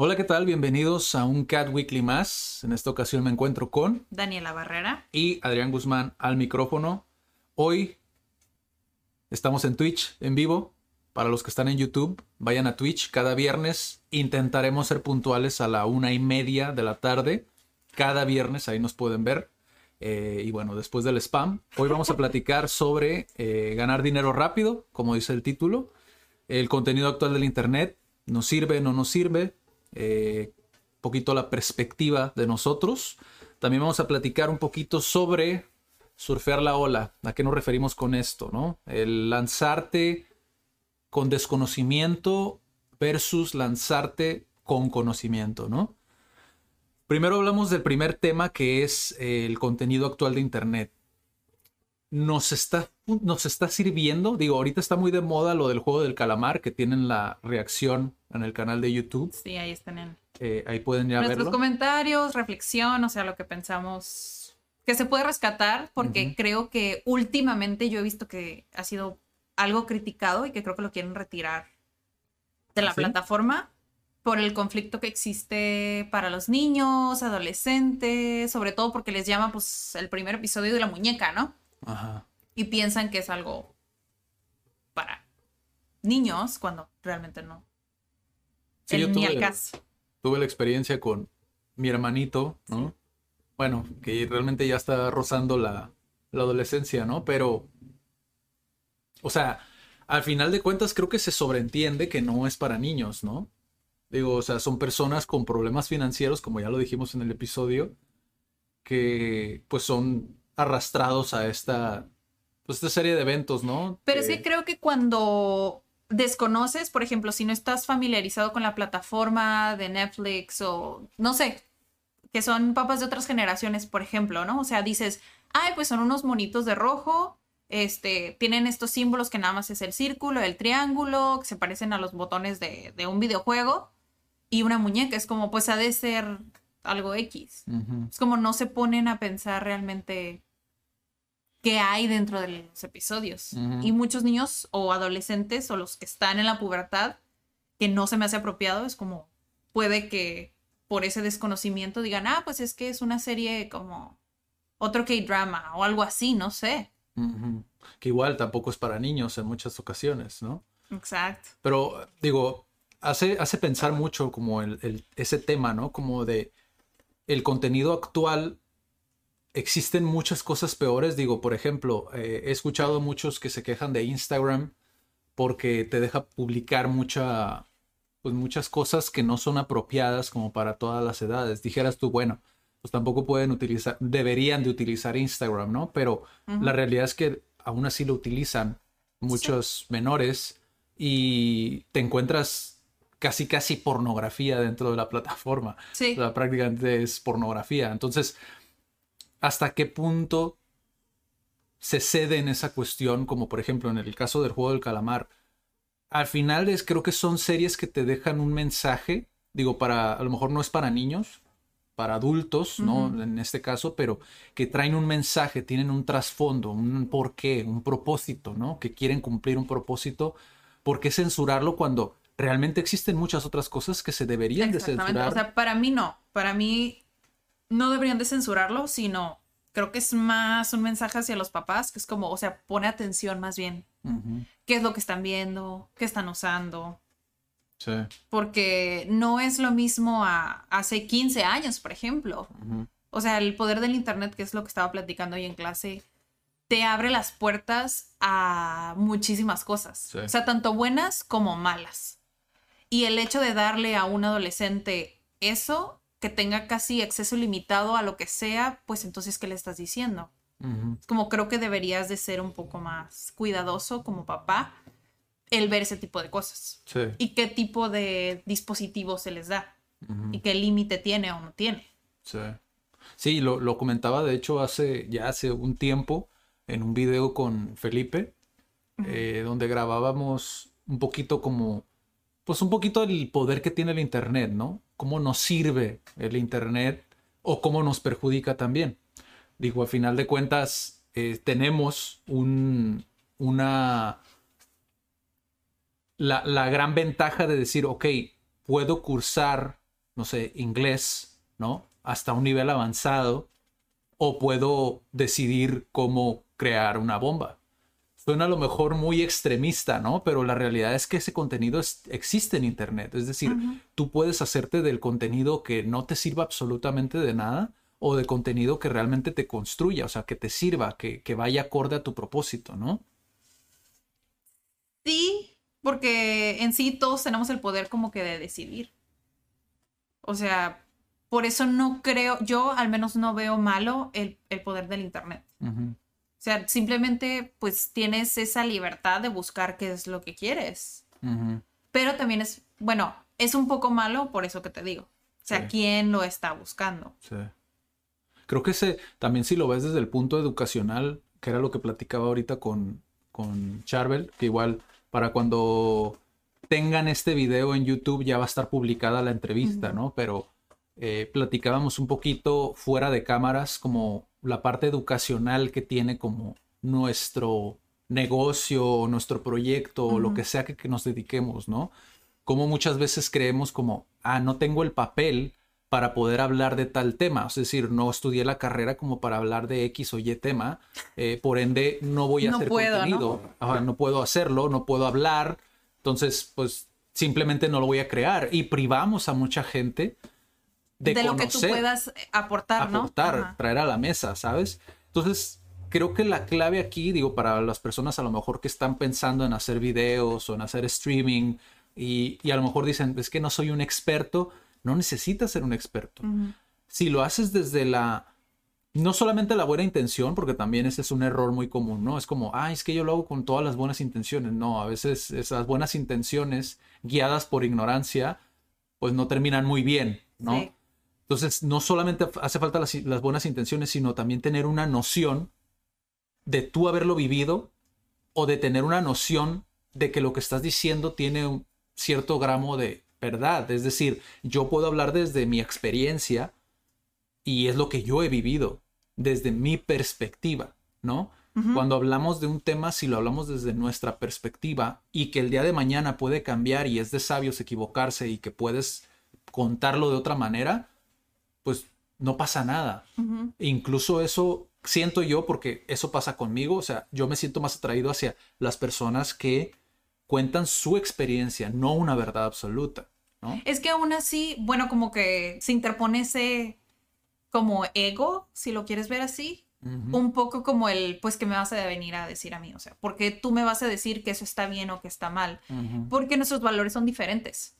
Hola, ¿qué tal? Bienvenidos a un Cat Weekly más. En esta ocasión me encuentro con Daniela Barrera. y Adrián Guzmán al micrófono. Hoy estamos en Twitch en vivo. Para los que están en YouTube, vayan a Twitch. Cada viernes intentaremos ser puntuales a la una y media de la tarde. Cada viernes ahí nos pueden ver. Eh, y bueno, después del spam, hoy vamos a platicar sobre eh, ganar dinero rápido, como dice el título. El contenido actual del Internet, ¿nos sirve, no nos sirve? Eh, poquito la perspectiva de nosotros. También vamos a platicar un poquito sobre surfear la ola. ¿A qué nos referimos con esto? ¿no? El lanzarte con desconocimiento versus lanzarte con conocimiento, ¿no? Primero hablamos del primer tema que es eh, el contenido actual de Internet. Nos está, nos está sirviendo, digo, ahorita está muy de moda lo del juego del calamar, que tienen la reacción en el canal de YouTube. Sí, ahí están en Eh, ahí pueden ya nuestros verlo. comentarios, reflexión, o sea, lo que pensamos que se puede rescatar, porque creo que últimamente yo he visto que ha sido algo criticado y que creo que lo quieren retirar de la ¿Sí? plataforma por el conflicto que existe para los niños, adolescentes, sobre todo porque les llama pues el primer episodio de la muñeca, ¿no? Ajá. Y piensan que es algo para niños cuando realmente no. Sí, El yo ni tuve- al caso. Tuve la experiencia con mi hermanito, ¿no? Bueno, que realmente ya está rozando la, la adolescencia, ¿no? Pero, o sea, al final de cuentas creo que se sobreentiende que no es para niños, ¿no? Digo, o sea, son personas con problemas financieros, como ya lo dijimos en el episodio, que pues son arrastrados a esta, pues esta serie de eventos, ¿no? Pero Que- sí creo que cuando desconoces, por ejemplo, si no estás familiarizado con la plataforma de Netflix o no sé, que son papas de otras generaciones, por ejemplo, ¿no? O sea, dices, ay, pues son unos monitos de rojo, este, tienen estos símbolos que nada más es el círculo, el triángulo, que se parecen a los botones de, de un videojuego, y una muñeca, es como, pues ha de ser algo X. Es como no se ponen a pensar realmente qué hay dentro de los episodios. Y muchos niños o adolescentes o los que están en la pubertad, que no se me hace apropiado, es como puede que por ese desconocimiento digan, ah, pues es que es una serie como otro K-drama o algo así, no sé. Que igual tampoco es para niños en muchas ocasiones, ¿no? Exacto. Pero digo, hace, hace pensar mucho como el, el- ese tema, ¿no? Como de el contenido actual. Existen muchas cosas peores. Digo, por ejemplo, eh, he escuchado muchos que se quejan de Instagram porque te deja publicar mucha, pues muchas cosas que no son apropiadas como para todas las edades. Dijeras tú, bueno, pues tampoco pueden utilizar, deberían de utilizar Instagram, ¿no? Pero Ujú. la realidad es que aún así lo utilizan muchos menores y te encuentras casi casi pornografía dentro de la plataforma. Sí. O sea, prácticamente es pornografía. Entonces, ¿hasta qué punto se cede en esa cuestión? Como por ejemplo en el caso del juego del calamar. Al final es, creo que son series que te dejan un mensaje. Digo, para, a lo mejor no es para niños, para adultos, ¿no? En este caso, pero que traen un mensaje, tienen un trasfondo, un porqué, un propósito, ¿no? Que quieren cumplir un propósito. ¿Por qué censurarlo cuando realmente existen muchas otras cosas que se deberían de censurar? O sea, para mí no. Para mí no deberían de censurarlo, sino creo que es más un mensaje hacia los papás, que es como, o sea, pone atención más bien. ¿Qué es lo que están viendo? ¿Qué están usando? Sí. Porque no es lo mismo a hace 15 años, por ejemplo. O sea, el poder del Internet, que es lo que estaba platicando hoy en clase, te abre las puertas a muchísimas cosas. Sí. O sea, tanto buenas como malas. Y el hecho de darle a un adolescente eso que tenga casi acceso limitado a lo que sea, pues entonces, ¿qué le estás diciendo? Como creo que deberías de ser un poco más cuidadoso como papá el ver ese tipo de cosas. Sí. Y qué tipo de dispositivos se les da. Y qué límite tiene o no tiene. Sí. Sí, lo, lo comentaba de hecho hace ya hace un tiempo en un video con Felipe, eh, donde grabábamos un poquito como, pues un poquito el poder que tiene el Internet, ¿no? Cómo nos sirve el Internet o cómo nos perjudica también. Digo, al final de cuentas, eh, tenemos un, una... La, la gran ventaja de decir, ok, puedo cursar, no sé, inglés, ¿no? Hasta un nivel avanzado, o puedo decidir cómo crear una bomba. Suena a lo mejor muy extremista, ¿no? Pero la realidad es que ese contenido es- existe en Internet. Es decir, tú puedes hacerte del contenido que no te sirva absolutamente de nada o de contenido que realmente te construya, o sea, que te sirva, que, que vaya acorde a tu propósito, ¿no? Sí, porque en sí todos tenemos el poder como que de decidir. O sea, por eso no creo, yo al menos no veo malo el, el poder del Internet. O sea, simplemente pues tienes esa libertad de buscar qué es lo que quieres. Pero también es, bueno, es un poco malo por eso que te digo. O sea, Sí. ¿quién lo está buscando? Sí. Creo que ese, también si lo ves desde el punto educacional, que era lo que platicaba ahorita con, con Charbel, que igual para cuando tengan este video en YouTube ya va a estar publicada la entrevista, ¿no? Pero eh, platicábamos un poquito fuera de cámaras como la parte educacional que tiene como nuestro negocio o nuestro proyecto o lo que sea que, que nos dediquemos, ¿no? Como muchas veces creemos como, ah, no tengo el papel para poder hablar de tal tema. Es decir, no estudié la carrera como para hablar de X o Y tema. eh, por ende, no voy a No hacer puedo, ¿no? contenido. Ajá, ¿no? puedo hacerlo, no puedo hablar. Entonces, pues simplemente no lo voy a crear. Y privamos a mucha gente de, De, lo que tú puedas aportar, ¿no? aportar, Ajá. traer a la mesa, ¿sabes? Entonces, creo que la clave aquí, digo, para las personas a lo mejor que están pensando en hacer videos o en hacer streaming y, y a lo mejor dicen, es que no soy un experto, no necesitas ser un experto. Si lo haces desde la, no solamente la buena intención, porque también ese es un error muy común, ¿no? Es como, ah, es que yo lo hago con todas las buenas intenciones. No, a veces esas buenas intenciones guiadas por ignorancia, pues no terminan muy bien, ¿no? Sí. Entonces, no solamente hace falta las, las buenas intenciones, sino también tener una noción de tú haberlo vivido o de tener una noción de que lo que estás diciendo tiene un cierto gramo de verdad. Es decir, yo puedo hablar desde mi experiencia y es lo que yo he vivido, desde mi perspectiva, ¿no? Cuando hablamos de un tema, si lo hablamos desde nuestra perspectiva y que el día de mañana puede cambiar y es de sabios equivocarse y que puedes contarlo de otra manera, pues no pasa nada. Incluso eso siento yo porque eso pasa conmigo, o sea, yo me siento más atraído hacia las personas que cuentan su experiencia, no una verdad absoluta, ¿no? Es que aún así, bueno, como que se interpone ese como ego, si lo quieres ver así, un poco como el, pues que me vas a venir a decir a mí, o sea, porque tú me vas a decir que eso está bien o que está mal, porque nuestros valores son diferentes.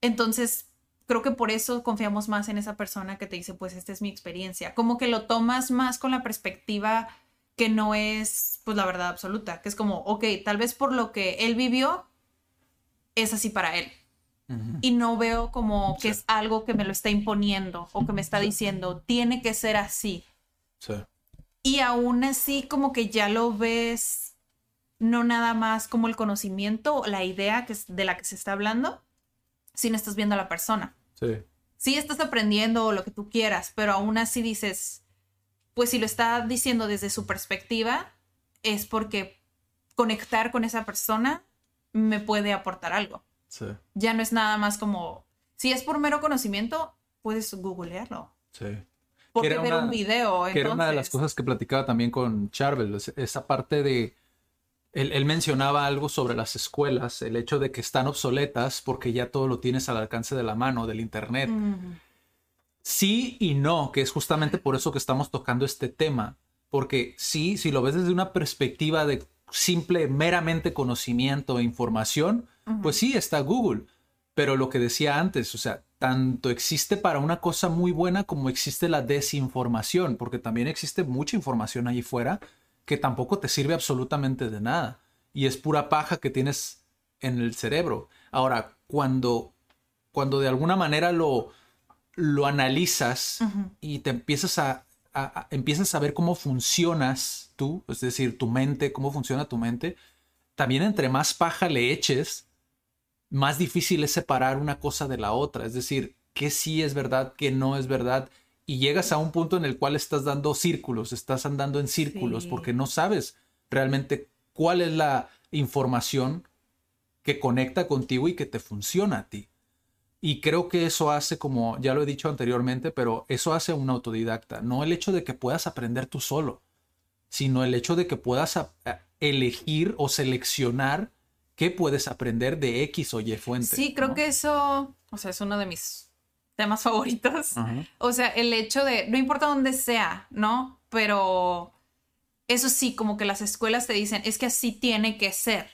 Entonces, creo que por eso confiamos más en esa persona que te dice, pues esta es mi experiencia, como que lo tomas más con la perspectiva que no es, pues la verdad absoluta, que es como, ok, tal vez por lo que él vivió, es así para él y no veo como que Sí. es algo que me lo está imponiendo o que me está diciendo, tiene que ser así. Sí. Y aún así como que ya lo ves no nada más como el conocimiento o la idea que es de la que se está hablando, sino estás viendo a la persona. Sí. Sí estás aprendiendo lo que tú quieras, pero aún así dices, pues si lo está diciendo desde su perspectiva, es porque conectar con esa persona me puede aportar algo Sí. ya no es nada más como, si es por mero conocimiento, puedes googlearlo. Sí. Porque era ver una- un video, Que era una de las cosas que platicaba también con Charvel, es- esa parte de... Él, él mencionaba algo sobre las escuelas, el hecho de que están obsoletas porque ya todo lo tienes al alcance de la mano, del Internet. Sí y no, que es justamente por eso que estamos tocando este tema. Porque sí, si lo ves desde una perspectiva de simple, meramente conocimiento e información, pues sí, está Google. Pero lo que decía antes, o sea, tanto existe para una cosa muy buena como existe la desinformación, porque también existe mucha información allí fuera que tampoco te sirve absolutamente de nada y es pura paja que tienes en el cerebro. Ahora, cuando, cuando de alguna manera lo, lo analizas y te empiezas a, empiezas a ver cómo funcionas tú, es decir, tu mente, cómo funciona tu mente, también entre más paja le eches, más difícil es separar una cosa de la otra. Es decir, qué sí es verdad, qué no es verdad. Y llegas a un punto en el cual estás dando círculos, estás andando en círculos porque no sabes realmente cuál es la información que conecta contigo y que te funciona a ti. Y creo que eso hace, como ya lo he dicho anteriormente, pero eso hace un autodidacta. No el hecho de que puedas aprender tú solo, sino el hecho de que puedas elegir o seleccionar qué puedes aprender de X o Y fuente. Sí, creo que eso, o sea, es uno de mis temas favoritos. O sea, el hecho de, no importa dónde sea, ¿no? Pero eso sí, como que las escuelas te dicen, es que así tiene que ser.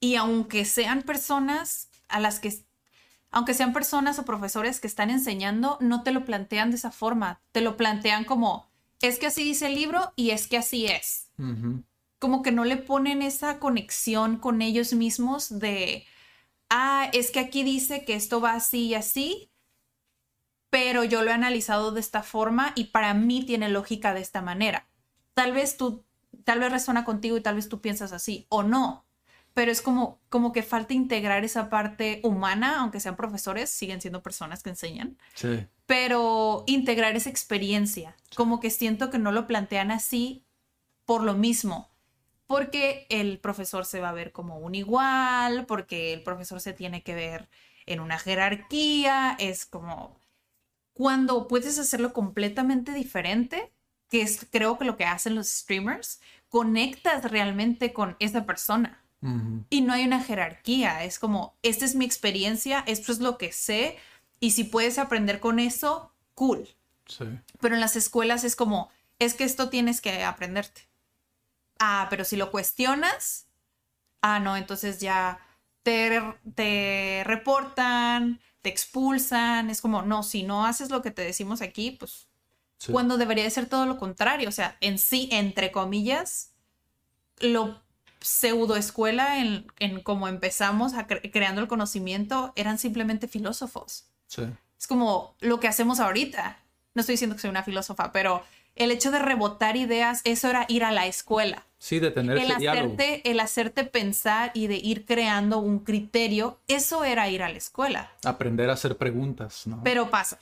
Y aunque sean personas a las que aunque sean personas o profesores que están enseñando, no te lo plantean de esa forma. Te lo plantean como, es que así dice el libro y es que así es. Como que no le ponen esa conexión con ellos mismos de, ah, es que aquí dice que esto va así y así, pero yo lo he analizado de esta forma y para mí tiene lógica de esta manera. Tal vez tú, tal vez resuena contigo y tal vez tú piensas así o no pero es como, como que falta integrar esa parte humana, aunque sean profesores, siguen siendo personas que enseñan. Sí. Pero integrar esa experiencia, como que siento que no lo plantean así por lo mismo, porque el profesor se va a ver como un igual, porque el profesor se tiene que ver en una jerarquía, es como cuando puedes hacerlo completamente diferente, que es creo que lo que hacen los streamers, conectas realmente con esa persona y no hay una jerarquía, es como, esta es mi experiencia, esto es lo que sé, y si puedes aprender con eso, cool. Pero en las escuelas es como, es que esto tienes que aprenderte. Ah, pero si lo cuestionas, ah, no, entonces ya te, te reportan, te expulsan, es como, no, si no haces lo que te decimos aquí, pues cuando debería de ser todo lo contrario, o sea, en sí, entre comillas, lo pseudo escuela en, en cómo empezamos a creando el conocimiento eran simplemente filósofos. Es como lo que hacemos ahorita. No estoy diciendo que soy una filósofa, pero el hecho de rebotar ideas, eso era ir a la escuela. Sí, de tener el hacerte, El hacerte pensar y de ir creando un criterio, eso era ir a la escuela. Aprender a hacer preguntas, ¿no? Pero pasa.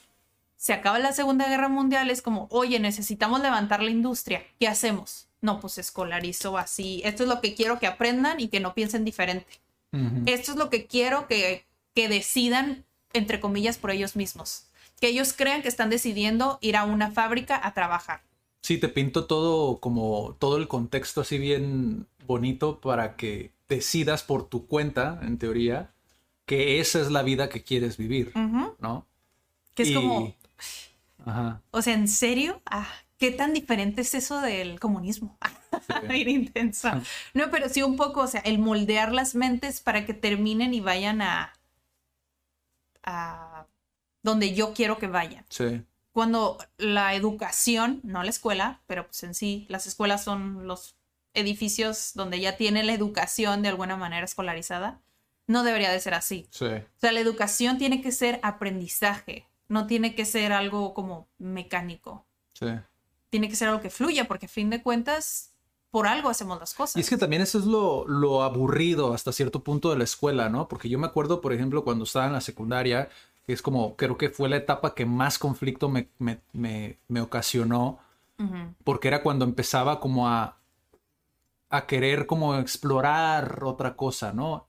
Se acaba la Segunda Guerra Mundial, es como, oye, necesitamos levantar la industria. ¿Qué hacemos? no, pues escolarizo así, esto es lo que quiero que aprendan y que no piensen diferente. Esto es lo que quiero que, que decidan, entre comillas, por ellos mismos. Que ellos crean que están decidiendo ir a una fábrica a trabajar. Sí, te pinto todo como todo el contexto así bien bonito para que decidas por tu cuenta, en teoría, que esa es la vida que quieres vivir, ¿no? Que es como... Ajá. O sea, ¿en serio? Ah, ¿Qué tan diferente es eso del comunismo? Ir intensa. No, pero sí un poco, o sea, el moldear las mentes para que terminen y vayan a, a donde yo quiero que vayan. Sí. Cuando la educación, no la escuela, pero pues en sí, las escuelas son los edificios donde ya tiene la educación de alguna manera escolarizada, no debería de ser así. Sí. O sea, la educación tiene que ser aprendizaje, no tiene que ser algo como mecánico. Sí tiene que ser algo que fluya, porque a fin de cuentas, por algo hacemos las cosas. Y es que también eso es lo, lo aburrido hasta cierto punto de la escuela, ¿no? Porque yo me acuerdo, por ejemplo, cuando estaba en la secundaria, es como, creo que fue la etapa que más conflicto me, me, me, ocasionó, porque era cuando empezaba como a, a querer como explorar otra cosa, ¿no?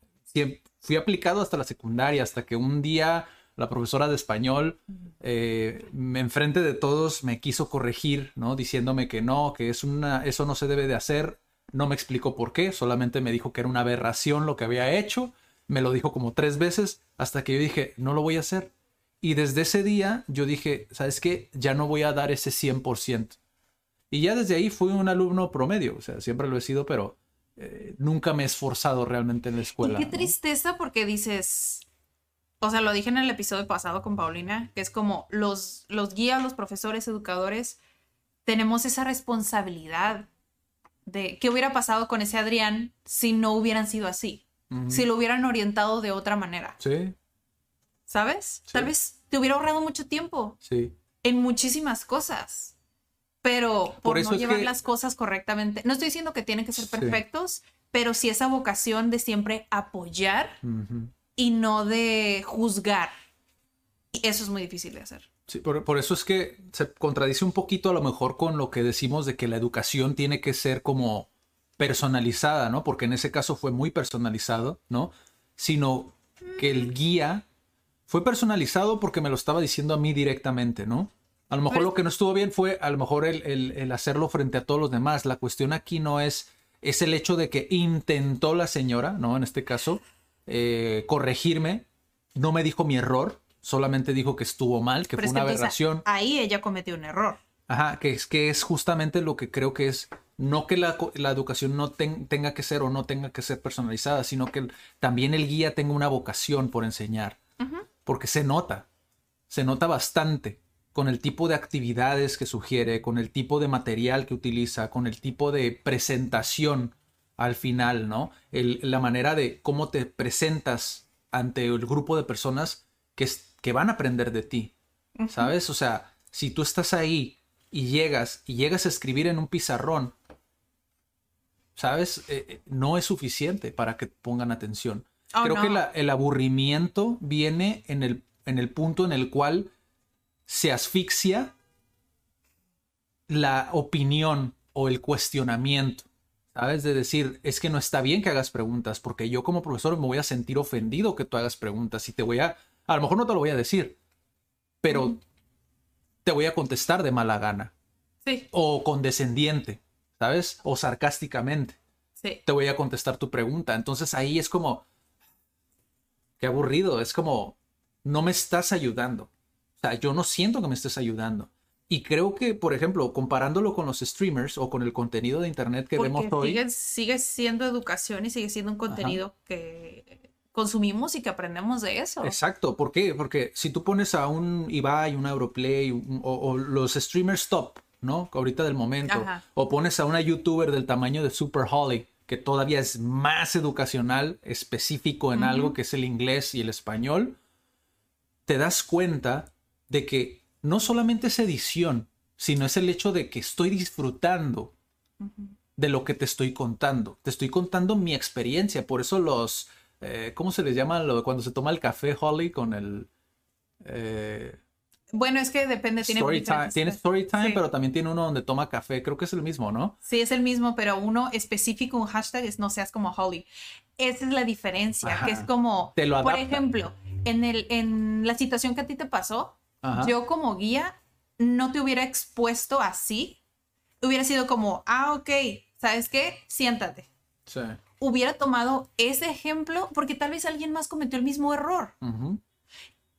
fui aplicado hasta la secundaria, hasta que un día la profesora de español, eh, enfrente de todos me quiso corregir, ¿no? Diciéndome que no, que es una, eso no se debe de hacer. No me explicó por qué, solamente me dijo que era una aberración lo que había hecho. Me lo dijo como tres veces hasta que yo dije, no lo voy a hacer. Y desde ese día yo dije, ¿sabes qué? Ya no voy a dar ese 100%. Y ya desde ahí fui un alumno promedio, o sea, siempre lo he sido, pero eh, nunca me he esforzado realmente en la escuela. qué tristeza porque dices, o sea, lo dije en el episodio pasado con Paulina, que es como los, los guías, los profesores, educadores, tenemos esa responsabilidad de qué hubiera pasado con ese Adrián si no hubieran sido así, si lo hubieran orientado de otra manera. Sí. ¿Sabes? Tal vez te hubiera ahorrado mucho tiempo. Sí. En muchísimas cosas. Pero por, no llevar las cosas correctamente. No estoy diciendo que tienen que ser perfectos, pero sí esa vocación de siempre apoyar y no de juzgar. Y eso es muy difícil de hacer. Sí, por, eso es que se contradice un poquito a lo mejor con lo que decimos de que la educación tiene que ser como personalizada, ¿no? Porque en ese caso fue muy personalizado, ¿no? Sino que el guía fue personalizado porque me lo estaba diciendo a mí directamente, ¿no? A lo mejor lo que no estuvo bien fue a lo mejor el, hacerlo frente a todos los demás. La cuestión aquí no es, es el hecho de que intentó la señora, ¿no? En este caso, eh, corregirme. No me dijo mi error, solamente dijo que estuvo mal, que fue una aberración. Ahí ella cometió un error. Ajá, que es, que es justamente lo que creo que es, no que la, educación no tenga que ser o no tenga que ser personalizada, sino que también el guía tenga una vocación por enseñar. Porque se nota, se nota bastante con el tipo de actividades que sugiere, con el tipo de material que utiliza, con el tipo de presentación al final, ¿no? la manera de cómo te presentas ante el grupo de personas que, que van a aprender de ti, ¿sabes? O sea, si tú estás ahí y llegas y llegas a escribir en un pizarrón, ¿sabes? Eh, eh, no es suficiente para que pongan atención. Oh, Creo que el aburrimiento viene en el, en el punto en el cual se asfixia la opinión o el cuestionamiento. ¿Sabes? De decir, es que no está bien que hagas preguntas, porque yo como profesor me voy a sentir ofendido que tú hagas preguntas y te voy a, a lo mejor no te lo voy a decir, pero te voy a contestar de mala gana. Sí. O condescendiente, ¿sabes? O sarcásticamente. Sí. Te voy a contestar tu pregunta. Entonces ahí es como, qué aburrido, es como, no me estás ayudando. O sea, yo no siento que me estés ayudando. Y creo que, por ejemplo, comparándolo con los streamers o con el contenido de internet que vemos hoy. Sigue, sigue, siendo educación y sigue siendo un contenido que consumimos y que aprendemos de eso. Exacto. ¿Por qué? Porque si tú pones a un Ibai, un Europlay o, los streamers top, ¿no? Ahorita del momento. O pones a una youtuber del tamaño de Super Holly, que todavía es más educacional, específico en algo que es el inglés y el español, te das cuenta de que no solamente es edición, sino es el hecho de que estoy disfrutando de lo que te estoy contando. Te estoy contando mi experiencia. Por eso los, eh, ¿cómo se les llama lo, cuando se toma el café Holly con el... Eh, bueno, es que depende. Tiene story time. Tiene story time, pero también tiene uno donde toma café. Creo que es el mismo, ¿no? Sí, es el mismo, pero uno específico, un hashtag es no seas como Holly. Esa es la diferencia, que es como, te lo por ejemplo, en, el, en la situación que a ti te pasó, yo como guía no te hubiera expuesto así. Hubiera sido como, ah, ok, ¿sabes qué? Siéntate. Sí. Hubiera tomado ese ejemplo porque tal vez alguien más cometió el mismo error.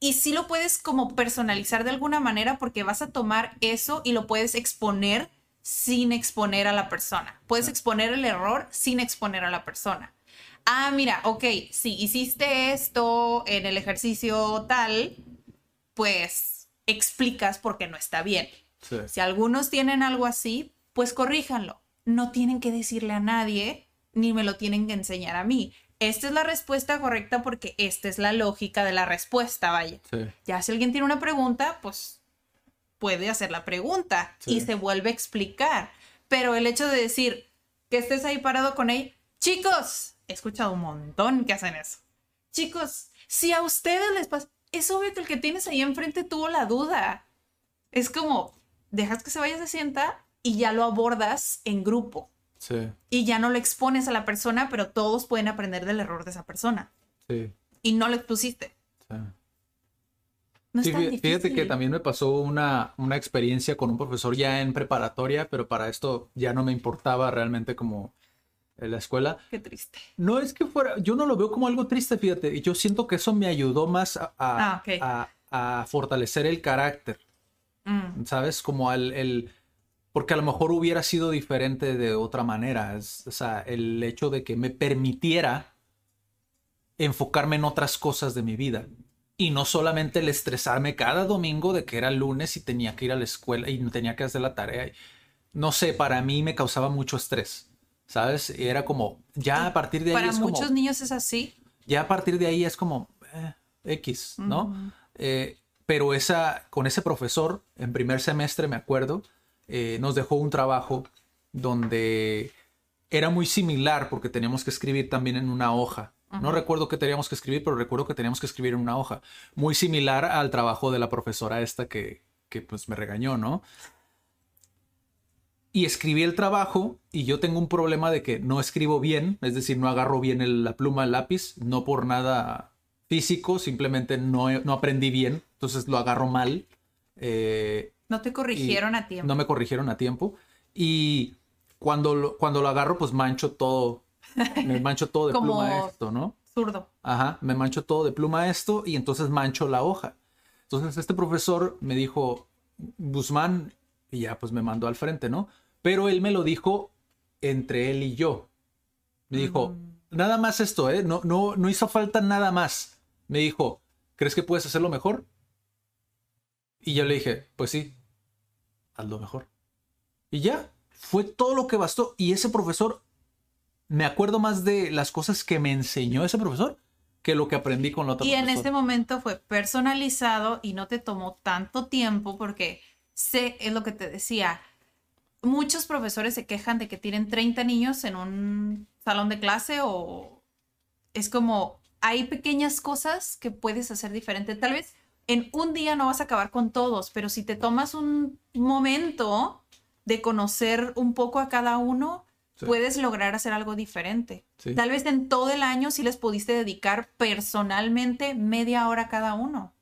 Y sí lo puedes como personalizar de alguna manera porque vas a tomar eso y lo puedes exponer sin exponer a la persona. Puedes exponer el error sin exponer a la persona. Ah, mira, ok, si hiciste esto en el ejercicio tal, pues explicas por qué no está bien. Si algunos tienen algo así, pues corríjanlo. No tienen que decirle a nadie, ni me lo tienen que enseñar a mí. Esta es la respuesta correcta porque esta es la lógica de la respuesta, vaya. Ya si alguien tiene una pregunta, pues puede hacer la pregunta y se vuelve a explicar. Pero el hecho de decir que estés ahí parado con él, chicos, he escuchado un montón que hacen eso. Chicos, si a ustedes les pasa, es obvio que el que tienes ahí enfrente tuvo la duda. Es como, dejas que se vaya, se sienta y ya lo abordas en grupo. Sí. Y ya no lo expones a la persona, pero todos pueden aprender del error de esa persona. Sí. Y no lo expusiste. Sí. No fíjate que también me pasó una, una experiencia con un profesor ya en preparatoria, pero para esto ya no me importaba realmente como en la escuela. Qué triste. No es que fuera, yo no lo veo como algo triste, fíjate. Y yo siento que eso me ayudó más a, a, ah, fortalecer el carácter. Mm. ¿Sabes? Como al, el, Porque a lo mejor hubiera sido diferente de otra manera. o sea, el hecho de que me permitiera enfocarme en otras cosas de mi vida Y no solamente el estresarme cada domingo de que era lunes y tenía que ir a la escuela y tenía que hacer la tarea. No sé, para mí me causaba mucho estrés, ¿sabes? Y era como, ya a partir de ahí... Para muchos niños es así. Ya a partir de ahí es como, eh, X, ¿no? Eh, pero esa, con ese profesor, en primer semestre, me acuerdo, eh, nos dejó un trabajo donde era muy similar porque teníamos que escribir también en una hoja. No recuerdo qué teníamos que escribir, pero recuerdo que teníamos que escribir en una hoja. Muy similar al trabajo de la profesora esta que, que pues me regañó, ¿no? Y escribí el trabajo y yo tengo un problema de que no escribo bien, es decir, no agarro bien la pluma, el lápiz, no por nada físico, simplemente no, no aprendí bien, entonces lo agarro mal. Eh, no te corrigieron a tiempo. No me corrigieron a tiempo. Y cuando lo, cuando lo agarro, pues mancho todo. Me mancho todo de pluma esto, ¿no? Zurdo. Ajá, me mancho todo de pluma esto y entonces mancho la hoja. Entonces este profesor me dijo, Guzmán, y ya pues me mandó al frente, ¿no? Pero él me lo dijo entre él y yo. Me dijo, mm. nada más esto, ¿eh? No, no, no hizo falta nada más. Me dijo, ¿crees que puedes hacerlo mejor? Y yo le dije, pues sí, hazlo mejor. Y ya, fue todo lo que bastó. Y ese profesor, me acuerdo más de las cosas que me enseñó ese profesor que lo que aprendí con la otra Y en este momento fue personalizado y no te tomó tanto tiempo porque sé, es lo que te decía, muchos profesores se quejan de que tienen 30 niños en un salón de clase o es como, hay pequeñas cosas que puedes hacer diferente. Tal vez en un día no vas a acabar con todos, pero si te tomas un momento de conocer un poco a cada uno, puedes lograr hacer algo diferente. Tal vez en todo el año sí les pudiste dedicar personalmente media hora a cada uno.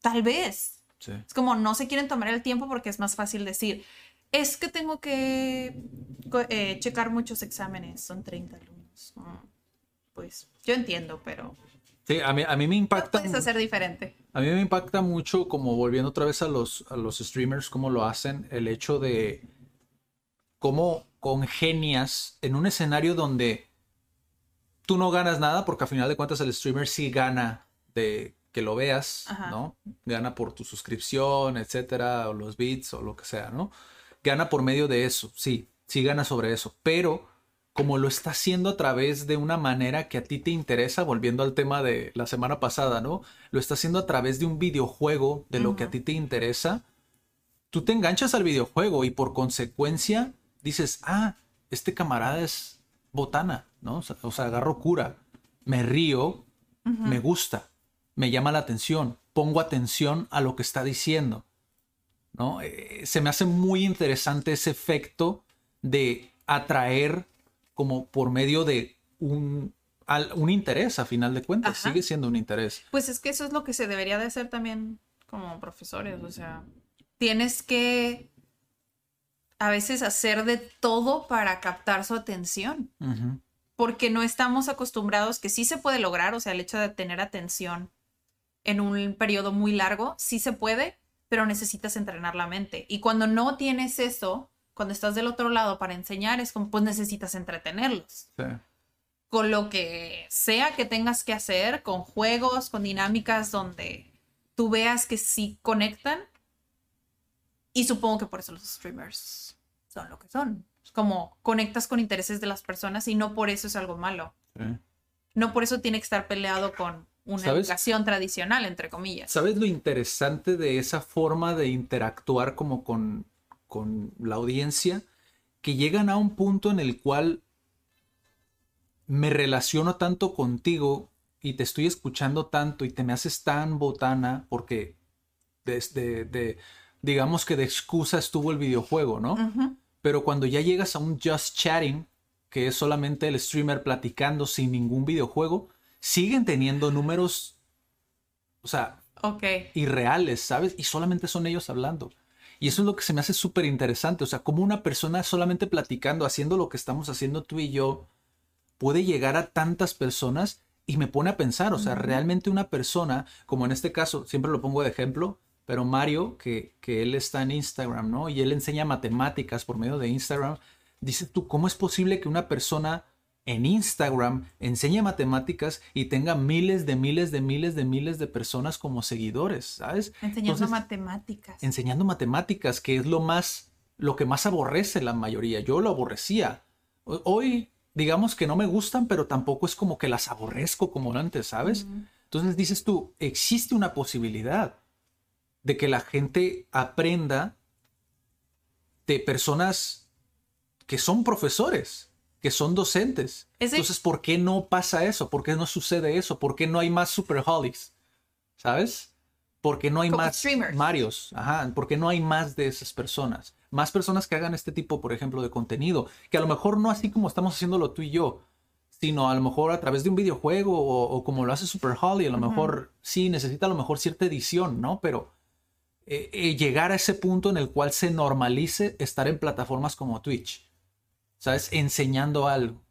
Tal vez. Es como no se quieren tomar el tiempo porque es más fácil decir, es que tengo que eh, checar muchos exámenes, son 30 alumnos. Mm, pues yo entiendo, pero... Sí, a mí, a mí me impacta... puedes hacer diferente. A mí me impacta mucho, como volviendo otra vez a los, a los streamers, cómo lo hacen, el hecho de cómo congenias en un escenario donde tú no ganas nada, porque a final de cuentas el streamer sí gana de que lo veas, ¿no? Gana por tu suscripción, etcétera, o los bits, o lo que sea, ¿no? Gana por medio de eso, sí, sí gana sobre eso, pero como lo está haciendo a través de una manera que a ti te interesa, volviendo al tema de la semana pasada, ¿no? Lo está haciendo a través de un videojuego, de lo que a ti te interesa, tú te enganchas al videojuego y por consecuencia dices, ah, este camarada es botana, ¿no? O sea, agarro cura, me río, me gusta, me llama la atención, pongo atención a lo que está diciendo, ¿no? Eh, se me hace muy interesante ese efecto de atraer como por medio de un, un interés, a final de cuentas, sigue siendo un interés. Pues es que eso es lo que se debería de hacer también como profesores, o sea, tienes que a veces hacer de todo para captar su atención, porque no estamos acostumbrados, que sí se puede lograr, o sea, el hecho de tener atención en un periodo muy largo, sí se puede, pero necesitas entrenar la mente. Y cuando no tienes eso, cuando estás del otro lado para enseñar, es como, pues necesitas entretenerlos. Con lo que sea que tengas que hacer, con juegos, con dinámicas donde tú veas que sí conectan. Y supongo que por eso los streamers son lo que son. Es como conectas con intereses de las personas y no por eso es algo malo. No por eso tiene que estar peleado con una educación tradicional, entre comillas. ¿Sabes lo interesante de esa forma de interactuar como con con la audiencia que llegan a un punto en el cual me relaciono tanto contigo y te estoy escuchando tanto y te me haces tan botana porque desde de, digamos que de excusa estuvo el videojuego, ¿no? Pero cuando ya llegas a un just chatting, que es solamente el streamer platicando sin ningún videojuego, siguen teniendo números, o sea, irreales, ¿sabes? Y solamente son ellos hablando. Y eso es lo que se me hace súper interesante. O sea, como una persona solamente platicando, haciendo lo que estamos haciendo tú y yo, puede llegar a tantas personas y me pone a pensar, o sea, realmente una persona, como en este caso, siempre lo pongo de ejemplo, pero Mario, que, que él está en Instagram, ¿no? Y él enseña matemáticas por medio de Instagram. Dices tú, ¿cómo es posible que una persona en Instagram enseñe matemáticas y tenga miles de miles de miles de miles de personas como seguidores, ¿sabes? Enseñando Entonces, matemáticas. enseñando matemáticas, que es lo más, lo que más aborrece la mayoría. Yo lo aborrecía. Ho- Hoy, digamos que no me gustan, pero tampoco es como que las aborrezco como antes, ¿sabes? Entonces dices tú, existe una posibilidad de que la gente aprenda de personas que son profesores, que son docentes. Ese- Entonces, ¿por qué no pasa eso? ¿Por qué no sucede eso? ¿Por qué no hay más superholics? ¿Sabes? ¿Por qué no hay Como más streamers. Marios? Ajá, ¿por qué no hay más de esas personas? Más personas que hagan este tipo, por ejemplo, de contenido, que a lo mejor no así como estamos haciéndolo tú y yo, sino a lo mejor a través de un videojuego o, o como lo hace Super Holly, a lo mejor sí necesita a lo mejor cierta edición, ¿no? Pero eh, eh, llegar a ese punto en el cual se normalice estar en plataformas como Twitch, ¿sabes? Enseñando algo.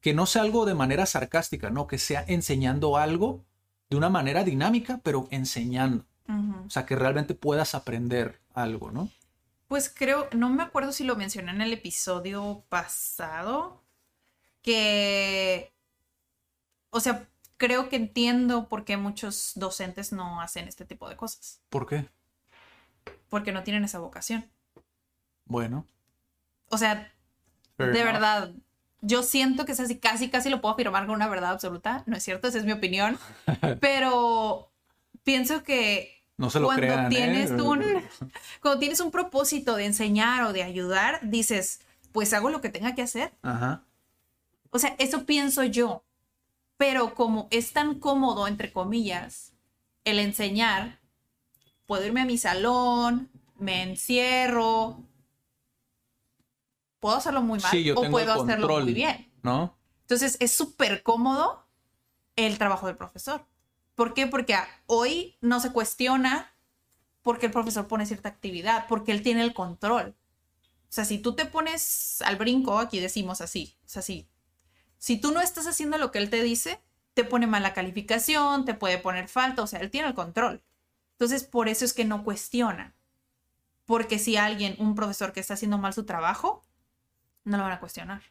Que no sea algo de manera sarcástica, ¿no? Que sea enseñando algo de una manera dinámica, pero enseñando. O sea, que realmente puedas aprender algo, ¿no? Pues creo, no me acuerdo si lo mencioné en el episodio pasado, que, o sea, creo que entiendo por qué muchos docentes no hacen este tipo de cosas, ¿Por qué? porque no tienen esa vocación. Bueno. O sea, fair de enough. verdad, yo siento que es así, casi, casi lo puedo afirmar con una verdad absoluta, no es cierto, esa es mi opinión, pero pienso que No se lo cuando crean, ¿eh? tienes un cuando tienes un propósito de enseñar o de ayudar, dices, pues hago lo que tenga que hacer. Ajá. O sea, eso pienso yo. Pero como es tan cómodo, entre comillas, el enseñar, puedo irme a mi salón, me encierro, puedo hacerlo muy mal Sí, yo o tengo puedo hacerlo muy bien. ¿No? Entonces es súper cómodo el trabajo del profesor. ¿Por qué? Porque hoy no se cuestiona porque el profesor pone cierta actividad, porque él tiene el control. O sea, si tú te pones al brinco, aquí decimos así, o sea, si, si tú no estás haciendo lo que él te dice, te pone mala calificación, te puede poner falta, o sea, él tiene el control. Entonces, por eso es que no cuestiona. Porque si alguien, un profesor que está haciendo mal su trabajo, no lo van a cuestionar.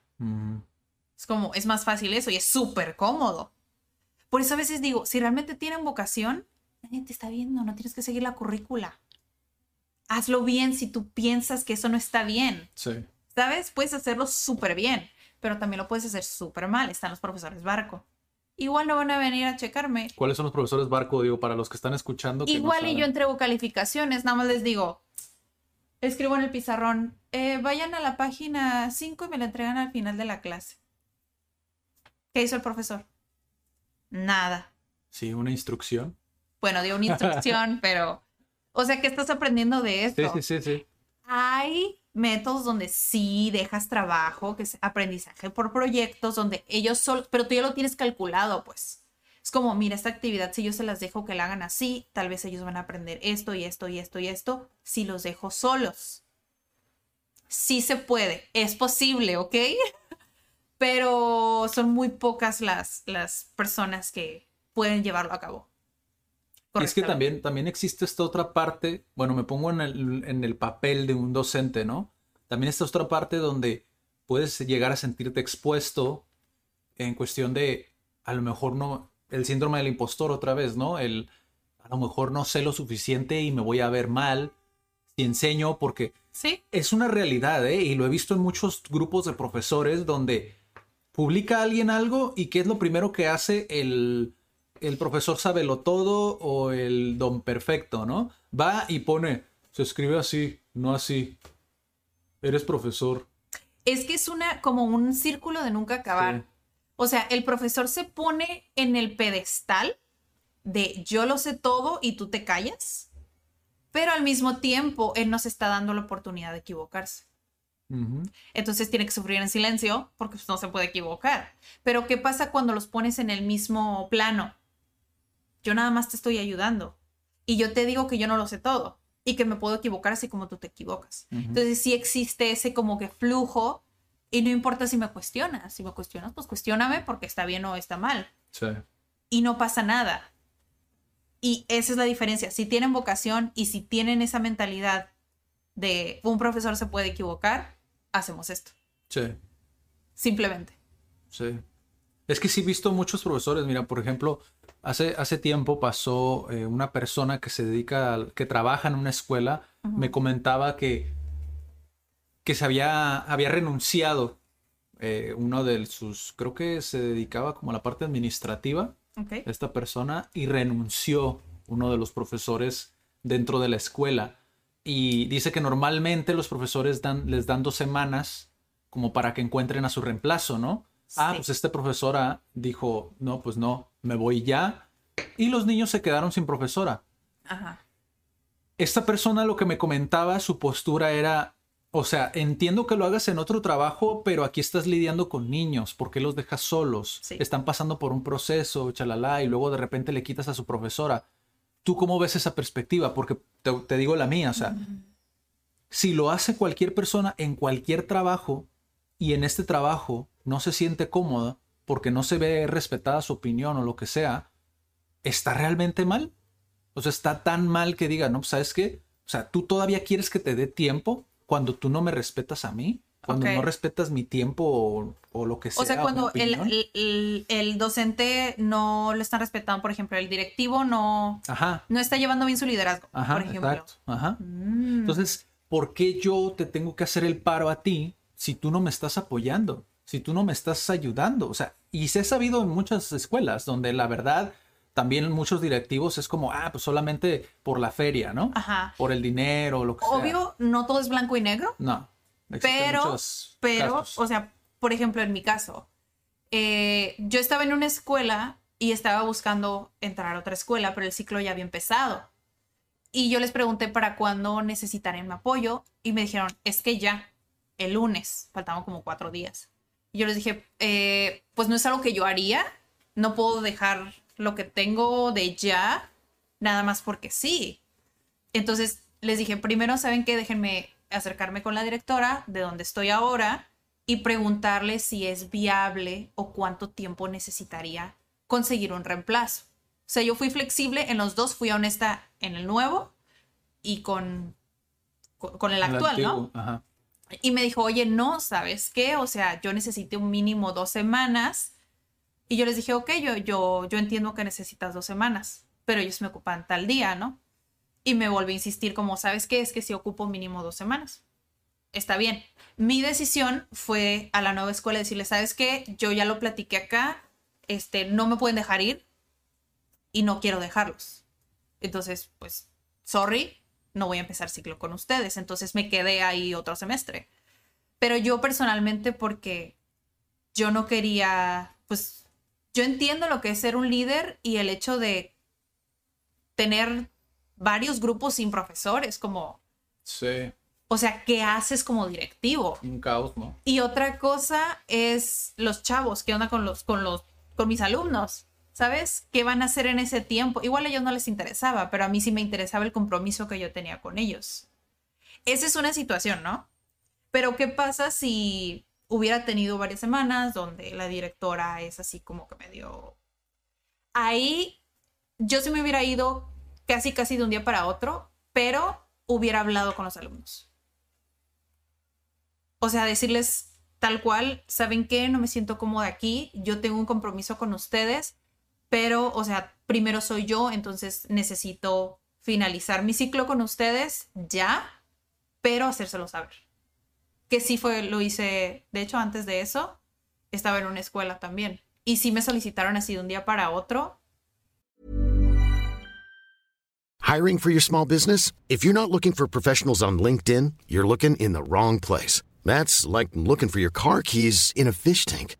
Es como, es más fácil eso y es súper cómodo. Por eso a veces digo, si realmente tienen vocación, nadie te está viendo, no tienes que seguir la currícula. Hazlo bien si tú piensas que eso no está bien. Sí. ¿Sabes? Puedes hacerlo súper bien, pero también lo puedes hacer súper mal. Están los profesores barco. Igual no van a venir a checarme. ¿Cuáles son los profesores barco? Digo, para los que están escuchando. que no Igual y yo entrego calificaciones, nada más les digo, escribo en el pizarrón, eh, vayan a la página 5 y me la entregan al final de la clase. ¿Qué hizo el profesor? Nada. Sí, una instrucción. Bueno, dio una instrucción, pero... O sea, ¿qué estás aprendiendo de Sí, esto? sí, sí, sí. Hay métodos donde sí dejas trabajo, que es aprendizaje por proyectos, donde ellos solo, pero tú ya lo tienes calculado, pues. Es como, mira, esta actividad, si yo se las dejo que la hagan así, tal vez ellos van a aprender esto y esto y esto y esto, si los dejo solos. Sí se puede, es posible, ¿ok? Pero son muy pocas las, las personas que pueden llevarlo a cabo. Es que también, también existe esta otra parte, bueno, me pongo en el, en el papel de un docente, ¿no? También esta otra parte donde puedes llegar a sentirte expuesto en cuestión de, a lo mejor no, el síndrome del impostor otra vez, ¿no? El, a lo mejor no sé lo suficiente y me voy a ver mal si enseño, porque Sí, es una realidad, ¿eh? Y lo he visto en muchos grupos de profesores donde publica alguien algo y qué es lo primero que hace el, el profesor lo todo o el don perfecto, ¿no? Va y pone, se escribe así, no así. Eres profesor. es que es una como un círculo de nunca acabar. Sí. O sea, el profesor se pone en el pedestal de yo lo sé todo y tú te callas, pero al mismo tiempo él nos está dando la oportunidad de equivocarse. Entonces tiene que sufrir en silencio porque pues, no se puede equivocar. Pero ¿qué pasa cuando los pones en el mismo plano? Yo nada más te estoy ayudando y yo te digo que yo no lo sé todo y que me puedo equivocar así como tú te equivocas. Entonces sí existe ese como que flujo y no importa si me cuestionas. Si me cuestionas, pues cuestióname porque está bien o está mal Sí. y no pasa nada. Y esa es la diferencia. Si tienen vocación y si tienen esa mentalidad de un profesor se puede equivocar, hacemos esto. Sí. Simplemente. Sí. Es que sí he visto muchos profesores. Mira, por ejemplo, hace, hace tiempo pasó eh, una persona que se dedica, al- que trabaja en una escuela, me comentaba que, que se había, había renunciado eh, uno de sus, creo que se dedicaba como a la parte administrativa, Ok. esta persona, y renunció uno de los profesores dentro de la escuela. Y dice que normalmente los profesores dan, les dan dos semanas como para que encuentren a su reemplazo, ¿no? Ah, pues esta profesora dijo, no, pues no, me voy ya. Y los niños se quedaron sin profesora. Ajá. Esta persona lo que me comentaba, su postura era, o sea, entiendo que lo hagas en otro trabajo, pero aquí estás lidiando con niños, ¿por qué los dejas solos? Sí. Están pasando por un proceso, chalala, y luego de repente le quitas a su profesora. ¿Tú cómo ves esa perspectiva? Porque te, te digo la mía, o sea, si lo hace cualquier persona en cualquier trabajo y en este trabajo no se siente cómoda porque no se ve respetada su opinión o lo que sea, ¿está realmente mal? O sea, está tan mal que diga, no, pues, ¿sabes qué? O sea, tú todavía quieres que te dé tiempo cuando tú no me respetas a mí, cuando no respetas mi tiempo o, o lo que sea. O sea, cuando el, el- el- el docente no lo están respetando, por ejemplo, el directivo no, Ajá, no está llevando bien su liderazgo, ajá, por ejemplo. exacto. Ajá. Mm. Entonces, ¿por qué yo te tengo que hacer el paro a ti si tú no me estás apoyando? Si tú no me estás ayudando. O sea, y se ha sabido en muchas escuelas donde la verdad también muchos directivos es como, ah, pues solamente por la feria, ¿no? Ajá. Por el dinero lo que sea. Obvio, no todo es blanco y negro, No. pero, pero, casos. o sea, por ejemplo, en mi caso, eh, yo estaba en una escuela y estaba buscando entrar a otra escuela, pero el ciclo ya había empezado. Y yo les pregunté para cuándo necesitarían mi apoyo y me dijeron, es que ya, el lunes, faltaban como cuatro días. Y yo les dije, "Eh, pues no es algo que yo haría, no puedo dejar lo que tengo de ya, nada más porque sí. Entonces les dije, primero, ¿saben qué? Déjenme acercarme con la directora de donde estoy ahora y preguntarle si es viable o cuánto tiempo necesitaría conseguir un reemplazo. O sea, yo fui flexible en los dos, fui honesta en el nuevo y con, con, con el El actual, ¿no? Ajá. Y me dijo, oye, no, ¿sabes qué? O sea, yo necesité un mínimo dos semanas. Y yo les dije, ok, yo, yo, yo entiendo que necesitas dos semanas, pero ellos me ocupan tal día, ¿no? Y me volví a insistir como, ¿sabes qué? Es que si ocupo mínimo dos semanas. Está bien. Mi decisión fue a la nueva escuela decirle, ¿sabes qué? Yo ya lo platiqué acá, este, no me pueden dejar ir y no quiero dejarlos. Entonces, pues, sorry, no voy a empezar ciclo con ustedes. Entonces me quedé ahí otro semestre. Pero yo personalmente, porque yo no quería, pues, yo entiendo lo que es ser un líder y el hecho de tener varios grupos sin profesores, como, Sí, o sea, ¿qué haces como directivo? un caos, ¿no? Y otra cosa es los chavos, ¿qué onda con los, con los, con mis alumnos? ¿Sabes? ¿Qué van a hacer en ese tiempo? Igual a ellos no les interesaba, pero a mí sí me interesaba el compromiso que yo tenía con ellos. Esa es una situación, ¿no? Pero ¿qué pasa si hubiera tenido varias semanas donde la directora es así como que medio... Ahí yo sí me hubiera ido casi casi de un día para otro, pero hubiera hablado con los alumnos. O sea, decirles tal cual, ¿saben qué? No me siento cómoda aquí, yo tengo un compromiso con ustedes, pero, o sea, primero soy yo, entonces necesito finalizar mi ciclo con ustedes ya, pero hacérselo saber. Que sí fue, lo hice, de hecho, antes de eso, estaba en una escuela también. Y sí me solicitaron así de un día para otro. Hiring for your small business? If you're not looking for professionals on LinkedIn, you're looking in the wrong place. That's like looking for your car keys in a fish tank.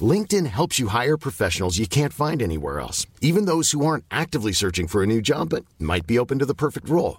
LinkedIn helps you hire professionals you can't find anywhere else, even those who aren't actively searching for a new job but might be open to the perfect role.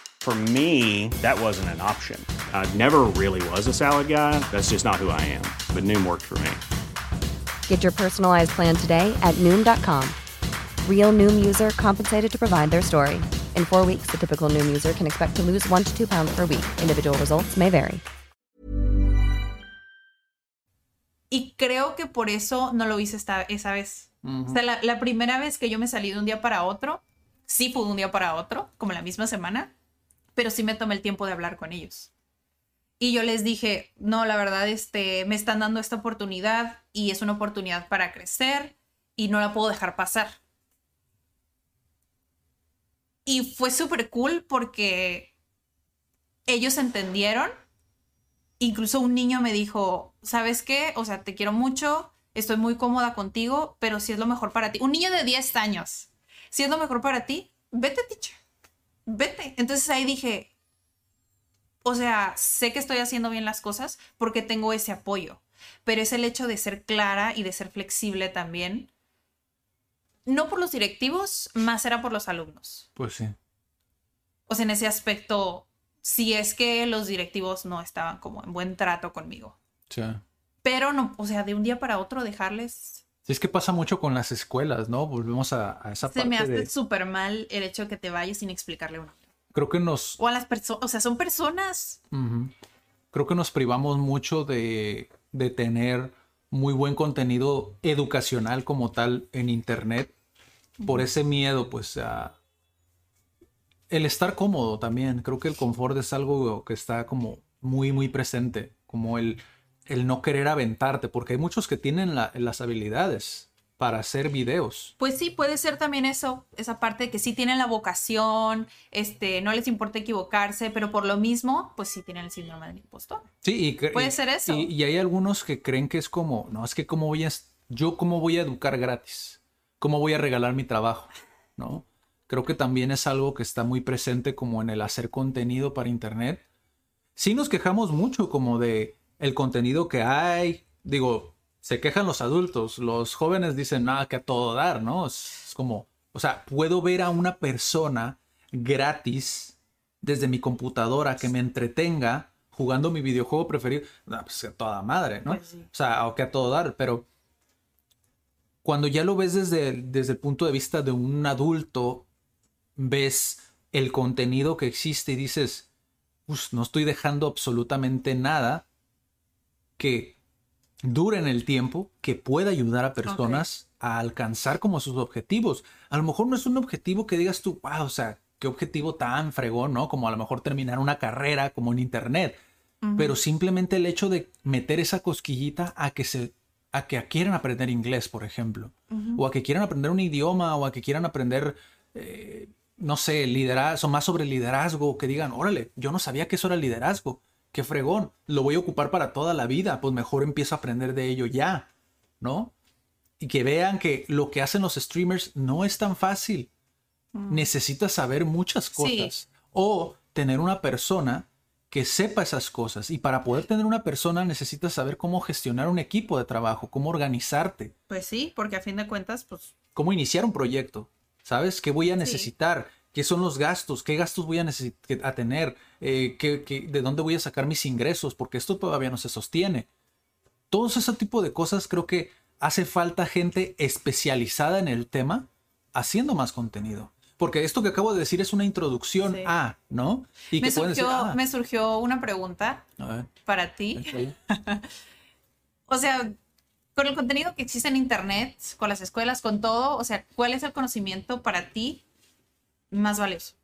For me, that wasn't an option. I never really was a salad guy. That's just not who I am. But Noom worked for me. Get your personalized plan today at Noom.com. Real Noom user compensated to provide their story. In four weeks, the typical Noom user can expect to lose one to two pounds per week. Individual results may vary. Y creo que por eso no lo hice esta, esa vez. O sea, la, la primera vez que yo me salí de un día para otro, sí fue de un día para otro, como la misma semana, pero sí me tomé el tiempo de hablar con ellos. Y yo les dije, no, la verdad, este, me están dando esta oportunidad y es una oportunidad para crecer y no la puedo dejar pasar. Y fue súper cool porque ellos entendieron. Incluso un niño me dijo, ¿sabes qué? O sea, te quiero mucho, estoy muy cómoda contigo, pero si es lo mejor para ti. Un niño de 10 años, si es lo mejor para ti, vete, teacher. Vete. Entonces ahí dije, o sea, sé que estoy haciendo bien las cosas porque tengo ese apoyo, pero es el hecho de ser clara y de ser flexible también. No por los directivos, más era por los alumnos. Pues sí. O sea, en ese aspecto, si es que los directivos no estaban como en buen trato conmigo. Sí. Pero no, o sea, de un día para otro dejarles. Sí, es que pasa mucho con las escuelas, ¿no? Volvemos a, a esa Se parte me hace de... súper mal el hecho de que te vayas sin explicarle a uno. Creo que nos... O a las personas, o sea, son personas. Creo que nos privamos mucho de, de tener muy buen contenido educacional como tal en internet por ese miedo, pues, a el estar cómodo también. Creo que el confort es algo que está como muy, muy presente, como el, el no querer aventarte, porque hay muchos que tienen la- las habilidades para hacer videos. Pues sí, puede ser también eso, esa parte de que sí tienen la vocación, este, no les importa equivocarse, pero por lo mismo, pues sí tienen el síndrome del impostor. Sí, y Puede y- ser eso. Y, y hay algunos que creen que es como, no, es que cómo voy a, yo cómo voy a educar gratis, cómo voy a regalar mi trabajo, ¿no? Creo que también es algo que está muy presente como en el hacer contenido para internet. Sí nos quejamos mucho como de el contenido que hay, digo, se quejan los adultos, los jóvenes dicen, nada, que a todo dar, ¿no? Es, es como, o sea, puedo ver a una persona gratis desde mi computadora que me entretenga jugando mi videojuego preferido, ah, pues a toda madre, ¿no? Pues sí. O sea, o que a todo dar, pero cuando ya lo ves desde, desde el punto de vista de un adulto, ves el contenido que existe y dices, pues no estoy dejando absolutamente nada que dure en el tiempo, que pueda ayudar a personas a alcanzar como sus objetivos. A lo mejor no es un objetivo que digas tú, wow, o sea, qué objetivo tan fregón, ¿no? Como a lo mejor terminar una carrera como en internet. Pero simplemente el hecho de meter esa cosquillita a que se a que quieran aprender inglés, por ejemplo, o a que quieran aprender un idioma, o a que quieran aprender, eh, no sé, liderazgo, más sobre liderazgo, que digan, órale, yo no sabía que eso era liderazgo, qué fregón, lo voy a ocupar para toda la vida, pues mejor empiezo a aprender de ello ya, ¿no? Y que vean que lo que hacen los streamers no es tan fácil. Necesitas saber muchas Sí. cosas. O tener una persona que sepa esas cosas. Y para poder tener una persona necesitas saber cómo gestionar un equipo de trabajo, cómo organizarte, Pues sí, porque a fin de cuentas, pues cómo iniciar un proyecto. ¿Sabes? ¿Qué voy a Sí. ¿Qué son los gastos? ¿Qué gastos voy a, tener? Eh, ¿qué- qué- de dónde voy a sacar mis ingresos? Porque esto todavía no se sostiene. Todos ese tipo de cosas creo que hace falta gente especializada en el tema haciendo más contenido. Porque esto que acabo de decir es una introducción Sí. a, ¿no? Y me que surgió, decir, ah, me surgió una pregunta para ti. O sea, con el contenido que existe en internet, con las escuelas, con todo, o sea, ¿cuál es el conocimiento para ti más valioso?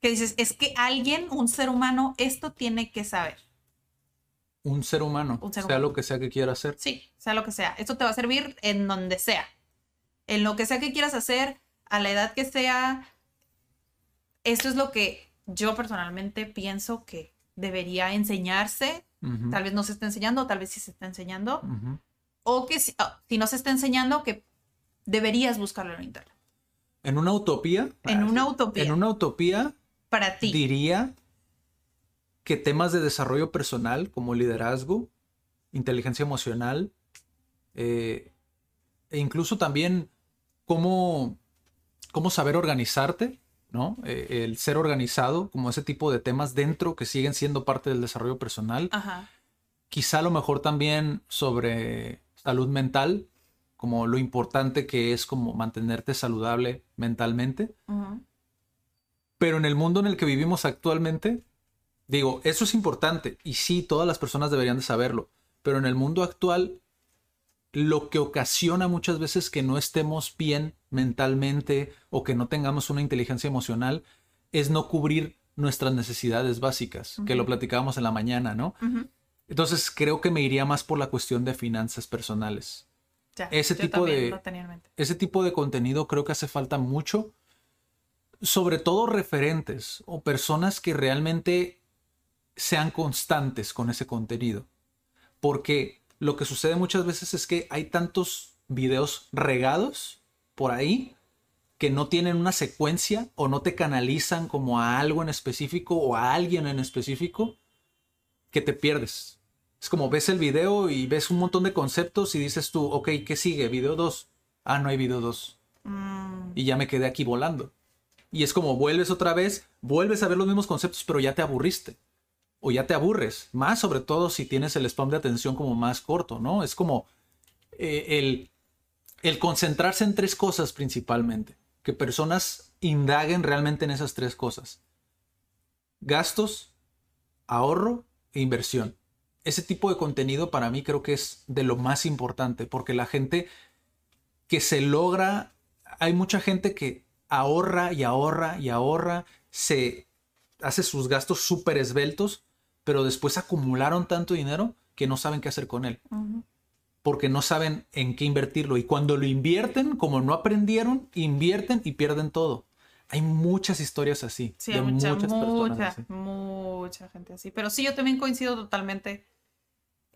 Que dices, es que alguien, un ser humano, esto tiene que saber. un ser humano, Un ser sea humano. lo que sea que quiera hacer. Sí, sea lo que sea. Esto te va a servir en donde sea. En lo que sea que quieras hacer, a la edad que sea. Esto es lo que yo personalmente pienso que debería enseñarse. Tal vez no se está enseñando, tal vez sí se está enseñando. O que si, ah, si no se está enseñando, que deberías buscarlo en internet. En una utopía. En una utopía. En una utopía Para ti. diría que temas de desarrollo personal como liderazgo, inteligencia emocional, eh, e incluso también cómo, cómo saber organizarte, ¿no? Eh, el ser organizado, como ese tipo de temas dentro que siguen siendo parte del desarrollo personal. Ajá. Quizá a lo mejor también sobre salud mental, como lo importante que es como mantenerte saludable mentalmente. Pero en el mundo en el que vivimos actualmente, digo, eso es importante y sí, todas las personas deberían de saberlo, pero en el mundo actual, lo que ocasiona muchas veces que no estemos bien mentalmente o que no tengamos una inteligencia emocional es no cubrir nuestras necesidades básicas, que lo platicábamos en la mañana, ¿no? Entonces creo que me iría más por la cuestión de finanzas personales. Ya, Ese yo tipo de- lo tenía en mente. ese tipo de contenido creo que hace falta mucho, sobre todo referentes o personas que realmente sean constantes con ese contenido. Porque lo que sucede muchas veces es que hay tantos videos regados por ahí que no tienen una secuencia o no te canalizan como a algo en específico o a alguien en específico que te pierdes. Es como ves el video y ves un montón de conceptos y dices tú, ok, ¿qué sigue? ¿Video 2? Ah, no hay video 2. Mm, Y ya me quedé aquí volando. Y es como vuelves otra vez, vuelves a ver los mismos conceptos, pero ya te aburriste. O ya te aburres. Más sobre todo si tienes el spam de atención como más corto, ¿no? Es como eh, el, el concentrarse en tres cosas principalmente. Que personas indaguen realmente en esas tres cosas. Gastos, ahorro e inversión. Ese tipo de contenido para mí creo que es de lo más importante porque la gente que se logra, hay mucha gente que ahorra y ahorra y ahorra, se hace sus gastos súper esbeltos, pero después acumularon tanto dinero que no saben qué hacer con él, porque no saben en qué invertirlo. Y cuando lo invierten, como no aprendieron, invierten y pierden todo. Hay muchas historias así, Sí, de mucha, muchas personas. mucha, así. mucha gente así. Pero sí, yo también coincido totalmente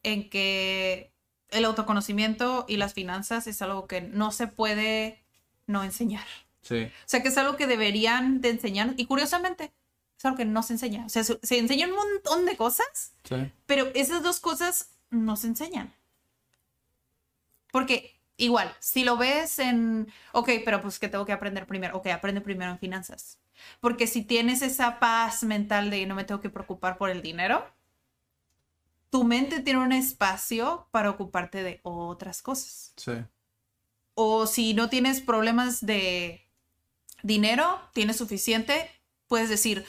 en que el autoconocimiento y las finanzas es algo que no se puede no enseñar. Sí, O sea, que es algo que deberían de enseñar. Y curiosamente, es algo que no se enseña. O sea, se, se enseña un montón de cosas, sí. pero esas dos cosas no se enseñan. Porque igual, si lo ves en, ok, pero pues que tengo que aprender primero, ok, aprende primero en finanzas. Porque si tienes esa paz mental de no me tengo que preocupar por el dinero, tu mente tiene un espacio para ocuparte de otras cosas. sí. O si no tienes problemas de dinero, tienes suficiente, puedes decir,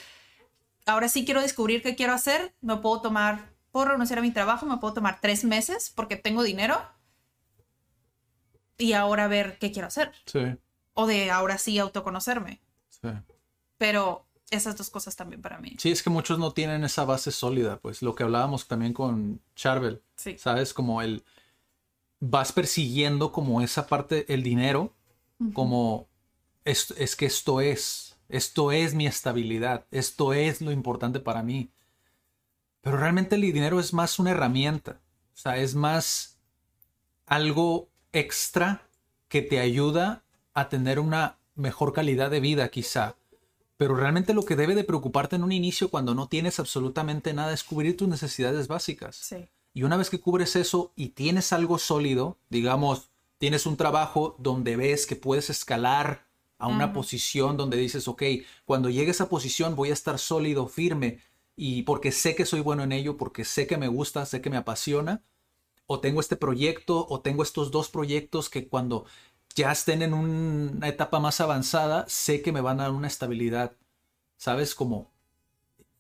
ahora sí quiero descubrir qué quiero hacer, me puedo tomar, puedo renunciar a mi trabajo, me puedo tomar tres meses porque tengo dinero y ahora ver qué quiero hacer. Sí, O de ahora sí autoconocerme. sí. Pero esas dos cosas también para mí. Sí, es que muchos no tienen esa base sólida, pues lo que hablábamos también con Charvel, Sí. ¿sabes? Como el vas persiguiendo como esa parte, el dinero, como es, es que esto es, esto es mi estabilidad, esto es lo importante para mí. Pero realmente el dinero es más una herramienta, o sea, es más algo extra que te ayuda a tener una mejor calidad de vida quizá. Pero realmente lo que debe de preocuparte en un inicio cuando no tienes absolutamente nada es cubrir tus necesidades básicas. Sí. Y una vez que cubres eso y tienes algo sólido, digamos, tienes un trabajo donde ves que puedes escalar a una posición donde dices, ok, cuando llegue a esa posición voy a estar sólido, firme, y porque sé que soy bueno en ello, porque sé que me gusta, sé que me apasiona, o tengo este proyecto, o tengo estos dos proyectos que cuando ya estén en un- una etapa más avanzada, sé que me van a dar una estabilidad, ¿sabes? Como...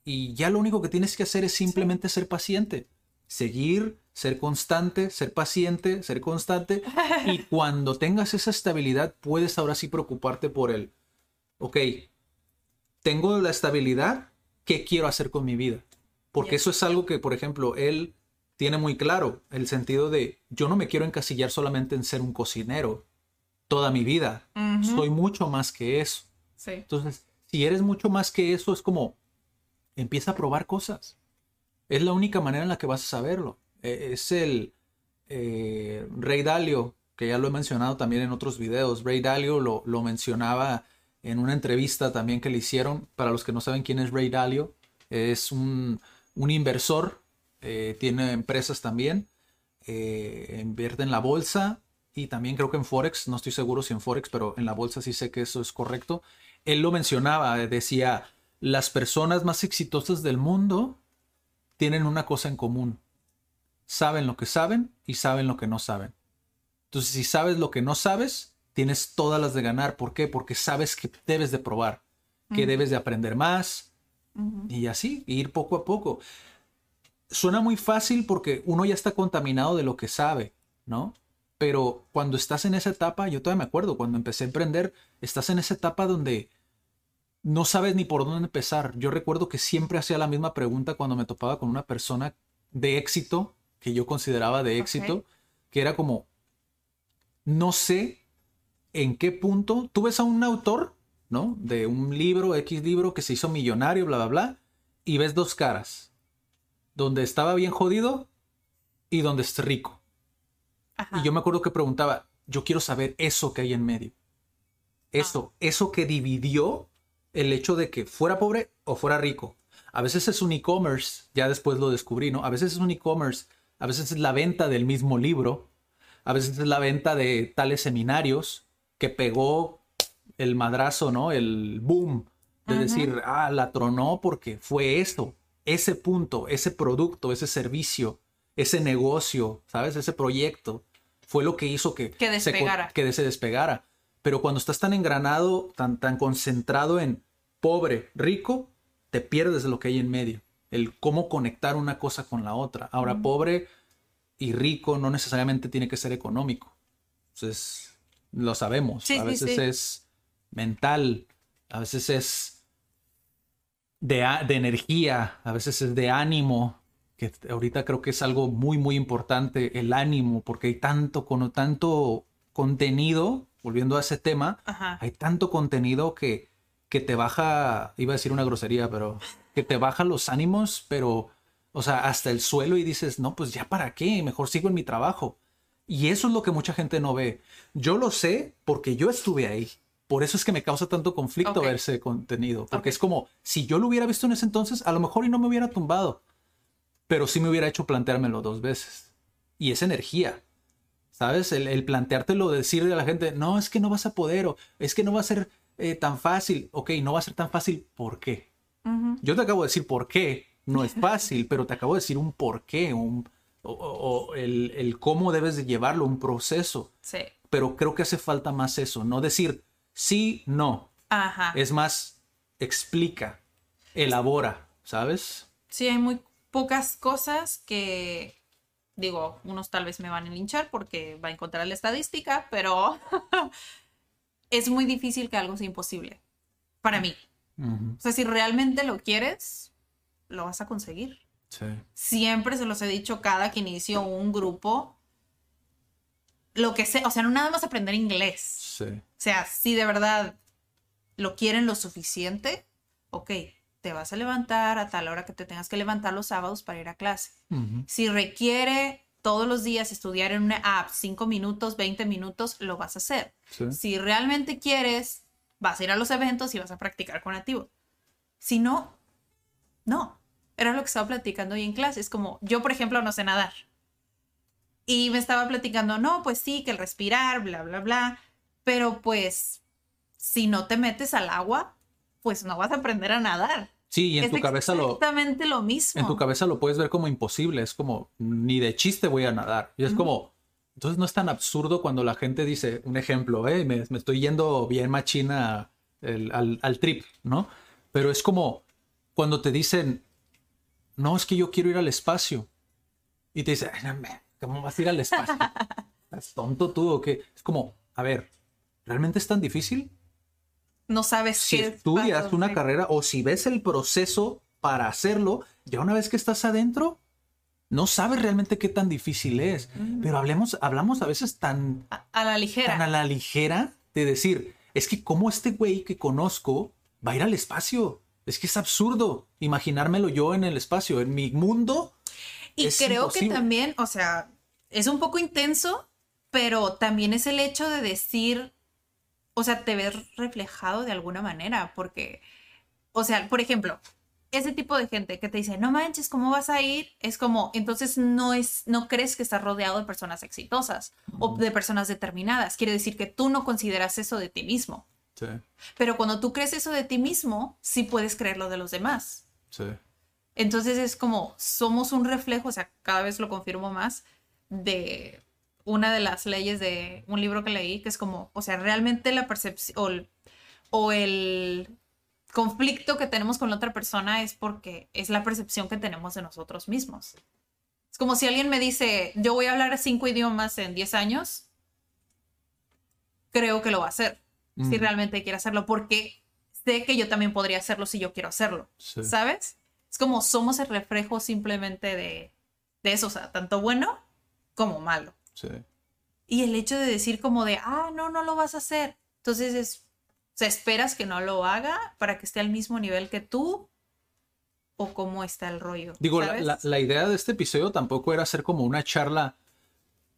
Y ya lo único que tienes que hacer es simplemente ser paciente seguir, ser constante, ser paciente, ser constante. Y cuando tengas esa estabilidad, puedes ahora sí preocuparte por el, ok, tengo la estabilidad, ¿qué quiero hacer con mi vida? Porque eso es algo que, por ejemplo, él tiene muy claro, el sentido de, yo no me quiero encasillar solamente en ser un cocinero toda mi vida. Ujú. Soy mucho más que eso. Sí. Entonces, si eres mucho más que eso, es como empieza a probar cosas. Es la única manera en la que vas a saberlo. Eh, es el eh, Rey Dalio, que ya lo he mencionado también en otros videos. Rey Dalio lo, lo mencionaba en una entrevista también que le hicieron. Para los que no saben quién es Rey Dalio, es un, un inversor, eh, tiene empresas también, eh, invierte en la bolsa y también creo que en Forex, no estoy seguro si en Forex, pero en la bolsa sí sé que eso es correcto. Él lo mencionaba, eh, decía, las personas más exitosas del mundo tienen una cosa en común. Saben lo que saben y saben lo que no saben. Entonces, si sabes lo que no sabes, tienes todas las de ganar. ¿Por qué? Porque sabes que debes de probar, que debes de aprender más y así, ir poco a poco. Suena muy fácil porque uno ya está contaminado de lo que sabe, ¿no? Pero cuando estás en esa etapa, yo todavía me acuerdo, cuando empecé a emprender, estás en esa etapa donde no sabes ni por dónde empezar. Yo recuerdo que siempre hacía la misma pregunta cuando me topaba con una persona de éxito, que yo consideraba de éxito, que era como, no sé en qué punto, tú ves a un autor, ¿no? De un libro, X libro, que se hizo millonario, bla, bla, bla, y ves dos caras, donde estaba bien jodido y donde es rico. Y yo me acuerdo que preguntaba, yo quiero saber eso que hay en medio. Eso, eso que dividió el hecho de que fuera pobre o fuera rico. A veces es un e-commerce, ya después lo descubrí, ¿no? A veces es un e-commerce, a veces es la venta del mismo libro, a veces es la venta de tales seminarios que pegó el madrazo, ¿no? El boom de decir, ah, la tronó porque fue esto, ese punto, ese producto, ese servicio, ese negocio, ¿sabes? Ese proyecto fue lo que hizo que, Que despegara. Se, que se despegara. Pero cuando estás tan engranado, tan, tan concentrado en pobre, rico, te pierdes de lo que hay en medio. El cómo conectar una cosa con la otra. Ahora, pobre y rico no necesariamente tiene que ser económico. Entonces, lo sabemos. Sí, a veces sí. es mental, a veces es de, de energía, a veces es de ánimo, que ahorita creo que es algo muy, muy importante, el ánimo, porque hay tanto, con tanto contenido, volviendo a ese tema, Ajá. hay tanto contenido que, que te baja, iba a decir una grosería, pero que te baja los ánimos, pero, o sea, hasta el suelo y dices, no, pues ya para qué, mejor sigo en mi trabajo. Y eso es lo que mucha gente no ve. Yo lo sé porque yo estuve ahí. Por eso es que me causa tanto conflicto Ok. ver ese contenido. Porque es como, si yo lo hubiera visto en ese entonces, a lo mejor y no me hubiera tumbado. Pero sí me hubiera hecho planteármelo dos veces. Y es energía. ¿Sabes? El, el planteártelo, decirle a la gente, no, es que no vas a poder, o es que no va a ser eh, tan fácil. Ok, no va a ser tan fácil, ¿por qué? Ujú. Yo te acabo de decir por qué. No es fácil, pero te acabo de decir un por qué, un, o, o- o el, el cómo debes de llevarlo, un proceso. Sí. Pero creo que hace falta más eso, no decir sí, no. Ajá. Es más, explica, elabora, ¿sabes? Sí, hay muy pocas cosas que, digo, unos tal vez me van a linchar porque va a encontrar la estadística, pero es muy difícil que algo sea imposible para mí. O sea, si realmente lo quieres, lo vas a conseguir. Sí. Siempre se los he dicho cada que inicio un grupo, lo que sea, o sea, no nada más aprender inglés. Sí. O sea, si de verdad lo quieren lo suficiente, ok, te vas a levantar a tal hora que te tengas que levantar los sábados para ir a clase. Si requiere todos los días estudiar en una app 5 minutos, 20 minutos, lo vas a hacer. sí. Si realmente quieres, vas a ir a los eventos y vas a practicar con nativo. Si no, no. Era lo que estaba platicando hoy en clase. Es como, yo por ejemplo no sé nadar. Y me estaba platicando, no, pues sí, que el respirar, bla, bla, bla. Pero pues, si no te metes al agua, pues no vas a aprender a nadar. Sí, y en es tu cabeza lo, exactamente lo mismo. en tu cabeza lo puedes ver como imposible. Es como, ni de chiste voy a nadar. Y es como, entonces no es tan absurdo cuando la gente dice, un ejemplo, eh, me, me estoy yendo bien machina el- al, al trip, ¿no? Pero es como cuando te dicen, no, es que yo quiero ir al espacio. Y te dicen, "Ay, no, me- ¿cómo vas a ir al espacio? ¿Estás tonto tú o qué? Es como, a ver, ¿realmente es tan difícil? No sabes si qué estudias pasos una carrera o si ves el proceso para hacerlo, ya una vez que estás adentro, no sabes realmente qué tan difícil es. Pero hablemos, hablamos a veces tan, a, a la ligera. tan a la ligera de decir, es que como este güey que conozco va a ir al espacio. Es que es absurdo imaginármelo yo en el espacio. En mi mundo, Y es creo imposible. que también, o sea, es un poco intenso, pero también es el hecho de decir, o sea, te ves reflejado de alguna manera, porque, o sea, por ejemplo, ese tipo de gente que te dice, no manches, ¿cómo vas a ir? Es como, entonces no es, no crees que estás rodeado de personas exitosas o de personas determinadas. Quiere decir que tú no consideras eso de ti mismo. sí, Pero cuando tú crees eso de ti mismo, sí puedes creer lo de los demás. sí, Entonces es como somos un reflejo, o sea, cada vez lo confirmo más, de una de las leyes de un libro que leí, que es como, o sea, realmente la percepción o, el- o el conflicto que tenemos con la otra persona es porque es la percepción que tenemos de nosotros mismos. Es como si alguien me dice, yo voy a hablar cinco idiomas en 10 años, creo que lo va a hacer, si Mm. realmente quiere hacerlo, porque sé que yo también podría hacerlo si yo quiero hacerlo, Sí. ¿sabes? Es como somos el reflejo simplemente de, de eso, o sea, tanto bueno como malo. Sí. Y el hecho de decir como de, ah, no, no lo vas a hacer. Entonces es, o sea, esperas que no lo haga para que esté al mismo nivel que tú o cómo está el rollo. Digo, la, la- la idea de este episodio tampoco era hacer como una charla,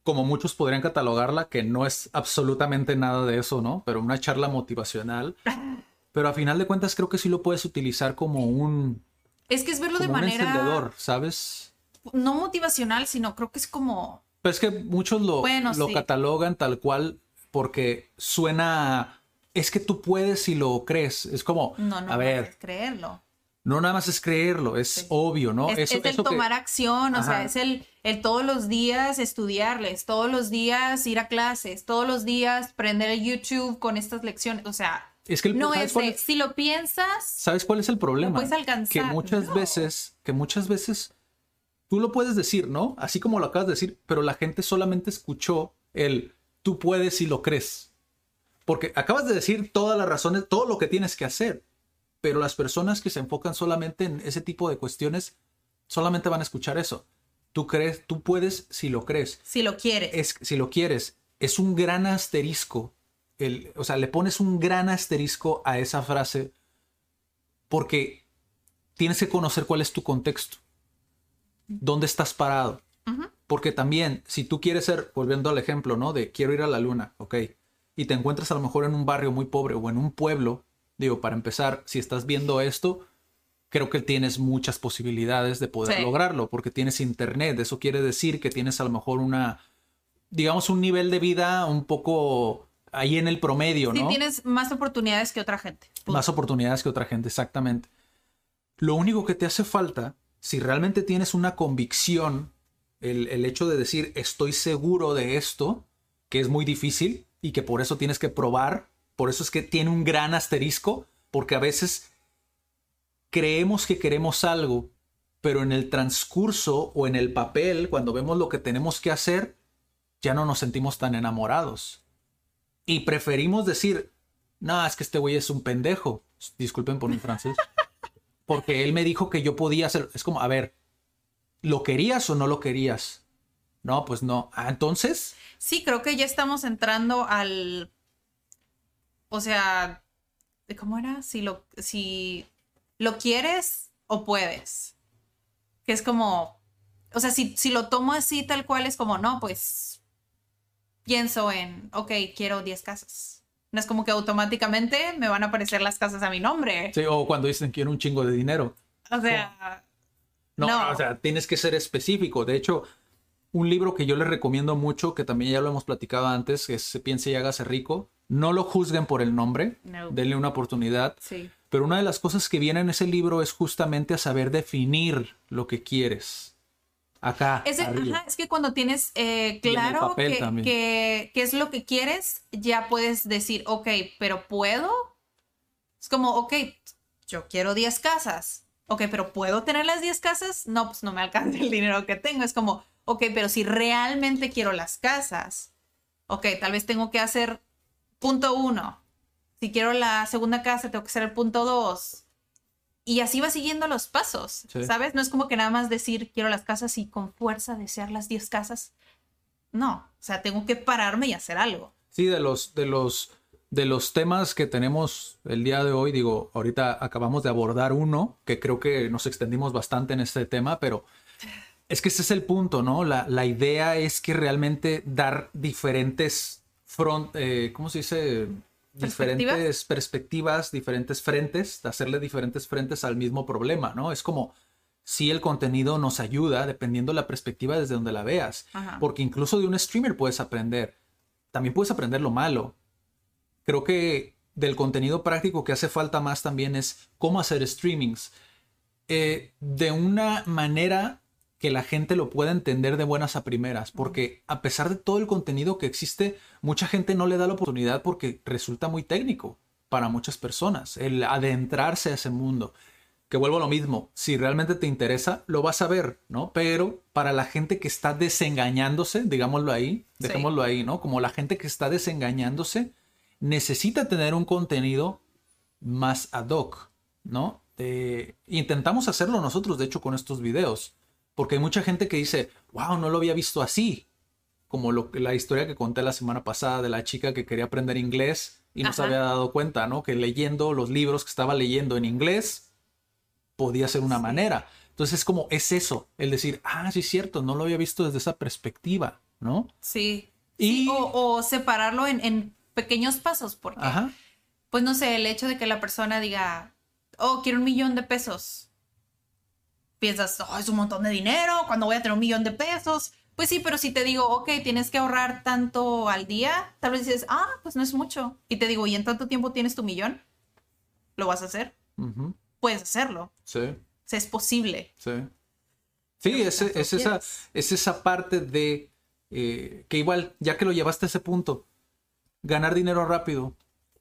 como muchos podrían catalogarla, que no es absolutamente nada de eso, ¿no? Pero una charla motivacional. Pero a final de cuentas creo que sí lo puedes utilizar como un, Es que es verlo de como un manera encendedor, ¿sabes? no motivacional, sino creo que es como, Pero es que muchos lo, Bueno, lo sí. catalogan tal cual porque suena... a, Es que tú puedes si lo crees. Es como, no, no, a no ver, puedes creerlo. no nada más es creerlo, es Sí. obvio, ¿no? es, Eso- es el eso que- tomar acción, o sea, es el, el todos los días estudiarles, todos los días ir a clases, todos los días prender el YouTube con estas lecciones, o sea, Es que el- no ¿sabes es cuál de, es? si lo piensas, ¿Sabes cuál es el problema? puedes alcanzar. Que muchas No. veces, que muchas veces tú lo puedes decir, ¿no? Así como lo acabas de decir, pero la gente solamente escuchó el tú puedes si lo crees. Porque acabas de decir todas las razones, todo lo que tienes que hacer. Pero las personas que se enfocan solamente en ese tipo de cuestiones solamente van a escuchar eso. Tú crees, tú puedes si lo crees si lo quieres. es, si lo quieres, es un gran asterisco. El, o sea, le pones un gran asterisco a esa frase porque tienes que conocer cuál es tu contexto. ¿Dónde estás parado? Porque también, si tú quieres ser, volviendo al ejemplo, ¿no? De quiero ir a la luna, ok. Y te encuentras a lo mejor en un barrio muy pobre o en un pueblo, digo, para empezar, si estás viendo esto, creo que tienes muchas posibilidades de poder Sí. lograrlo, porque tienes internet. Eso quiere decir que tienes a lo mejor una, digamos, un nivel de vida un poco ahí en el promedio, Sí, ¿no? tienes más oportunidades que otra gente. Más oportunidades que otra gente, exactamente. Lo único que te hace falta, si realmente tienes una convicción, el, el hecho de decir estoy seguro de esto, que es muy difícil y que por eso tienes que probar, por eso es que tiene un gran asterisco, porque a veces creemos que queremos algo, pero en el transcurso o en el papel, cuando vemos lo que tenemos que hacer, ya no nos sentimos tan enamorados. Y preferimos decir, no, es que este güey es un pendejo. Disculpen por mi francés. Porque él me dijo que yo podía hacer. Es como, a ver, ¿lo querías o no lo querías? No, pues no. Ah, entonces, Sí, creo que ya estamos entrando al. O sea, ¿cómo era? Si lo, si lo quieres o puedes. Que es como. O sea, si, si lo tomo así tal cual, es como, no, pues pienso en, ok, quiero 10 casas. No es como que automáticamente me van a aparecer las casas a mi nombre. sí, o cuando dicen quiero un chingo de dinero. O sea, No, No. o sea, tienes que ser específico. De hecho, un libro que yo les recomiendo mucho, que también ya lo hemos platicado antes, que es Se piense y hágase rico. No lo juzguen por el nombre, No. denle una oportunidad. sí. Pero una de las cosas que viene en ese libro es justamente a saber definir lo que quieres. Acá. Es, ajá, que cuando tienes eh, claro que es lo que quieres, ya puedes decir, ok, pero ¿puedo? Es como, ok, yo quiero 10 casas. Ok, pero ¿puedo tener las 10 casas? No, pues no me alcanza el dinero que tengo. Es como, ok, pero si realmente quiero las casas, ok, tal vez tengo que hacer punto uno. Si quiero la segunda casa, tengo que hacer el punto dos. Y así va siguiendo los pasos, Sí. ¿sabes? No es como que nada más decir quiero las casas y con fuerza desear las 10 casas. No, o sea, tengo que pararme y hacer algo. Sí, de los, de los, de los temas que tenemos el día de hoy, digo, ahorita acabamos de abordar uno, que creo que nos extendimos bastante en este tema, pero es que ese es el punto, ¿no? La, la idea es que realmente dar diferentes front, eh, ¿cómo se dice? Diferentes perspectivas, diferentes frentes, hacerle diferentes frentes al mismo problema, ¿no? Es como si el contenido nos ayuda dependiendo la perspectiva desde donde la veas. Ajá. Porque incluso de un streamer puedes aprender. También puedes aprender lo malo. Creo que del contenido práctico que hace falta más también es cómo hacer streamings. Eh, de una manera que la gente lo pueda entender de buenas a primeras, porque a pesar de todo el contenido que existe, mucha gente no le da la oportunidad porque resulta muy técnico para muchas personas, el adentrarse a ese mundo. Que vuelvo a lo mismo, si realmente te interesa, lo vas a ver, ¿no? Pero para la gente que está desengañándose, digámoslo ahí, dejémoslo ahí, ¿no? Como la gente que está desengañándose, necesita tener un contenido más ad hoc, ¿no? Eh, intentamos hacerlo nosotros, de hecho, con estos videos, porque hay mucha gente que dice, wow, no lo había visto así, como lo, la historia que conté la semana pasada de la chica que quería aprender inglés y no se había dado cuenta, ¿no? Que leyendo los libros que estaba leyendo en inglés podía ser una manera. Entonces es como, es eso, el decir, ah, sí es cierto, no lo había visto desde esa perspectiva, ¿no? Sí. Y- Sí, o, o separarlo en, en pequeños pasos, porque, Ajá. pues no sé, el hecho de que la persona diga, oh, quiero un millón de pesos. Piensas, oh, es un montón de dinero, cuando voy a tener un millón de pesos? Pues sí, pero si te digo, ok, tienes que ahorrar tanto al día, tal vez dices, ah, pues no es mucho. Y te digo, ¿y en tanto tiempo tienes tu millón? ¿Lo vas a hacer? Puedes hacerlo. Sí. O sea, es posible. Sí. Sí, es, esa, es esa parte de eh, que igual, ya que lo llevaste a ese punto, ganar dinero rápido.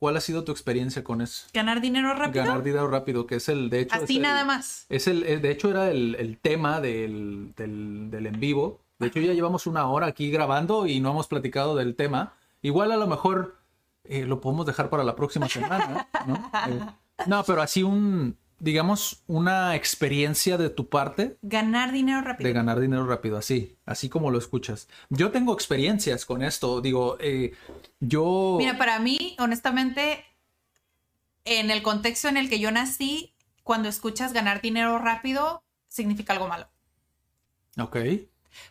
¿Cuál ha sido tu experiencia con eso? Ganar dinero rápido. Ganar dinero rápido, que es el, de hecho. Así el- nada más. Es el, eh, de hecho, era el, el tema del, del, del en vivo. De hecho, ya llevamos una hora aquí grabando y no hemos platicado del tema. Igual a lo mejor eh, lo podemos dejar para la próxima semana, ¿no? Eh, no, pero así un, digamos, una experiencia de tu parte Ganar dinero rápido. de ganar dinero rápido, así, así como lo escuchas. Yo tengo experiencias con esto, digo, eh, yo... Mira, para mí, honestamente, en el contexto en el que yo nací, cuando escuchas ganar dinero rápido, significa algo malo. Ok,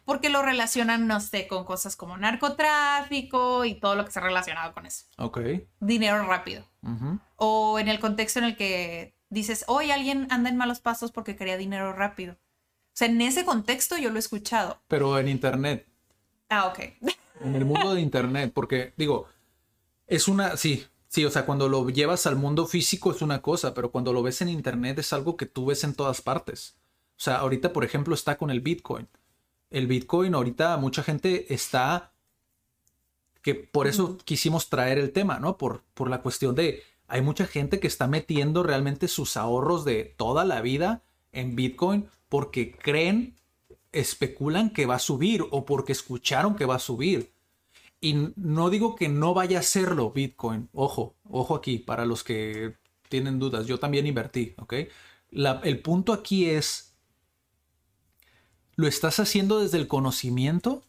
Porque lo relacionan, no sé, con cosas como narcotráfico y todo lo que se ha relacionado con eso. ok. Dinero rápido. O en el contexto en el que dices, hoy alguien anda en malos pasos porque quería dinero rápido. O sea, en ese contexto yo lo he escuchado. Pero en internet, Ah, ok. en el mundo de internet, porque digo, es una, sí, sí, o sea, cuando lo llevas al mundo físico es una cosa, pero cuando lo ves en internet es algo que tú ves en todas partes. O sea, ahorita, por ejemplo, está con el Bitcoin. El Bitcoin ahorita mucha gente está que por eso quisimos traer el tema, ¿no? Por, por la cuestión de, hay mucha gente que está metiendo realmente sus ahorros de toda la vida en Bitcoin porque creen, especulan que va a subir o porque escucharon que va a subir. Y no digo que no vaya a hacerlo Bitcoin. Ojo, ojo aquí, para los que tienen dudas. Yo también invertí, ¿ok? La- el punto aquí es, ¿lo estás haciendo desde el conocimiento?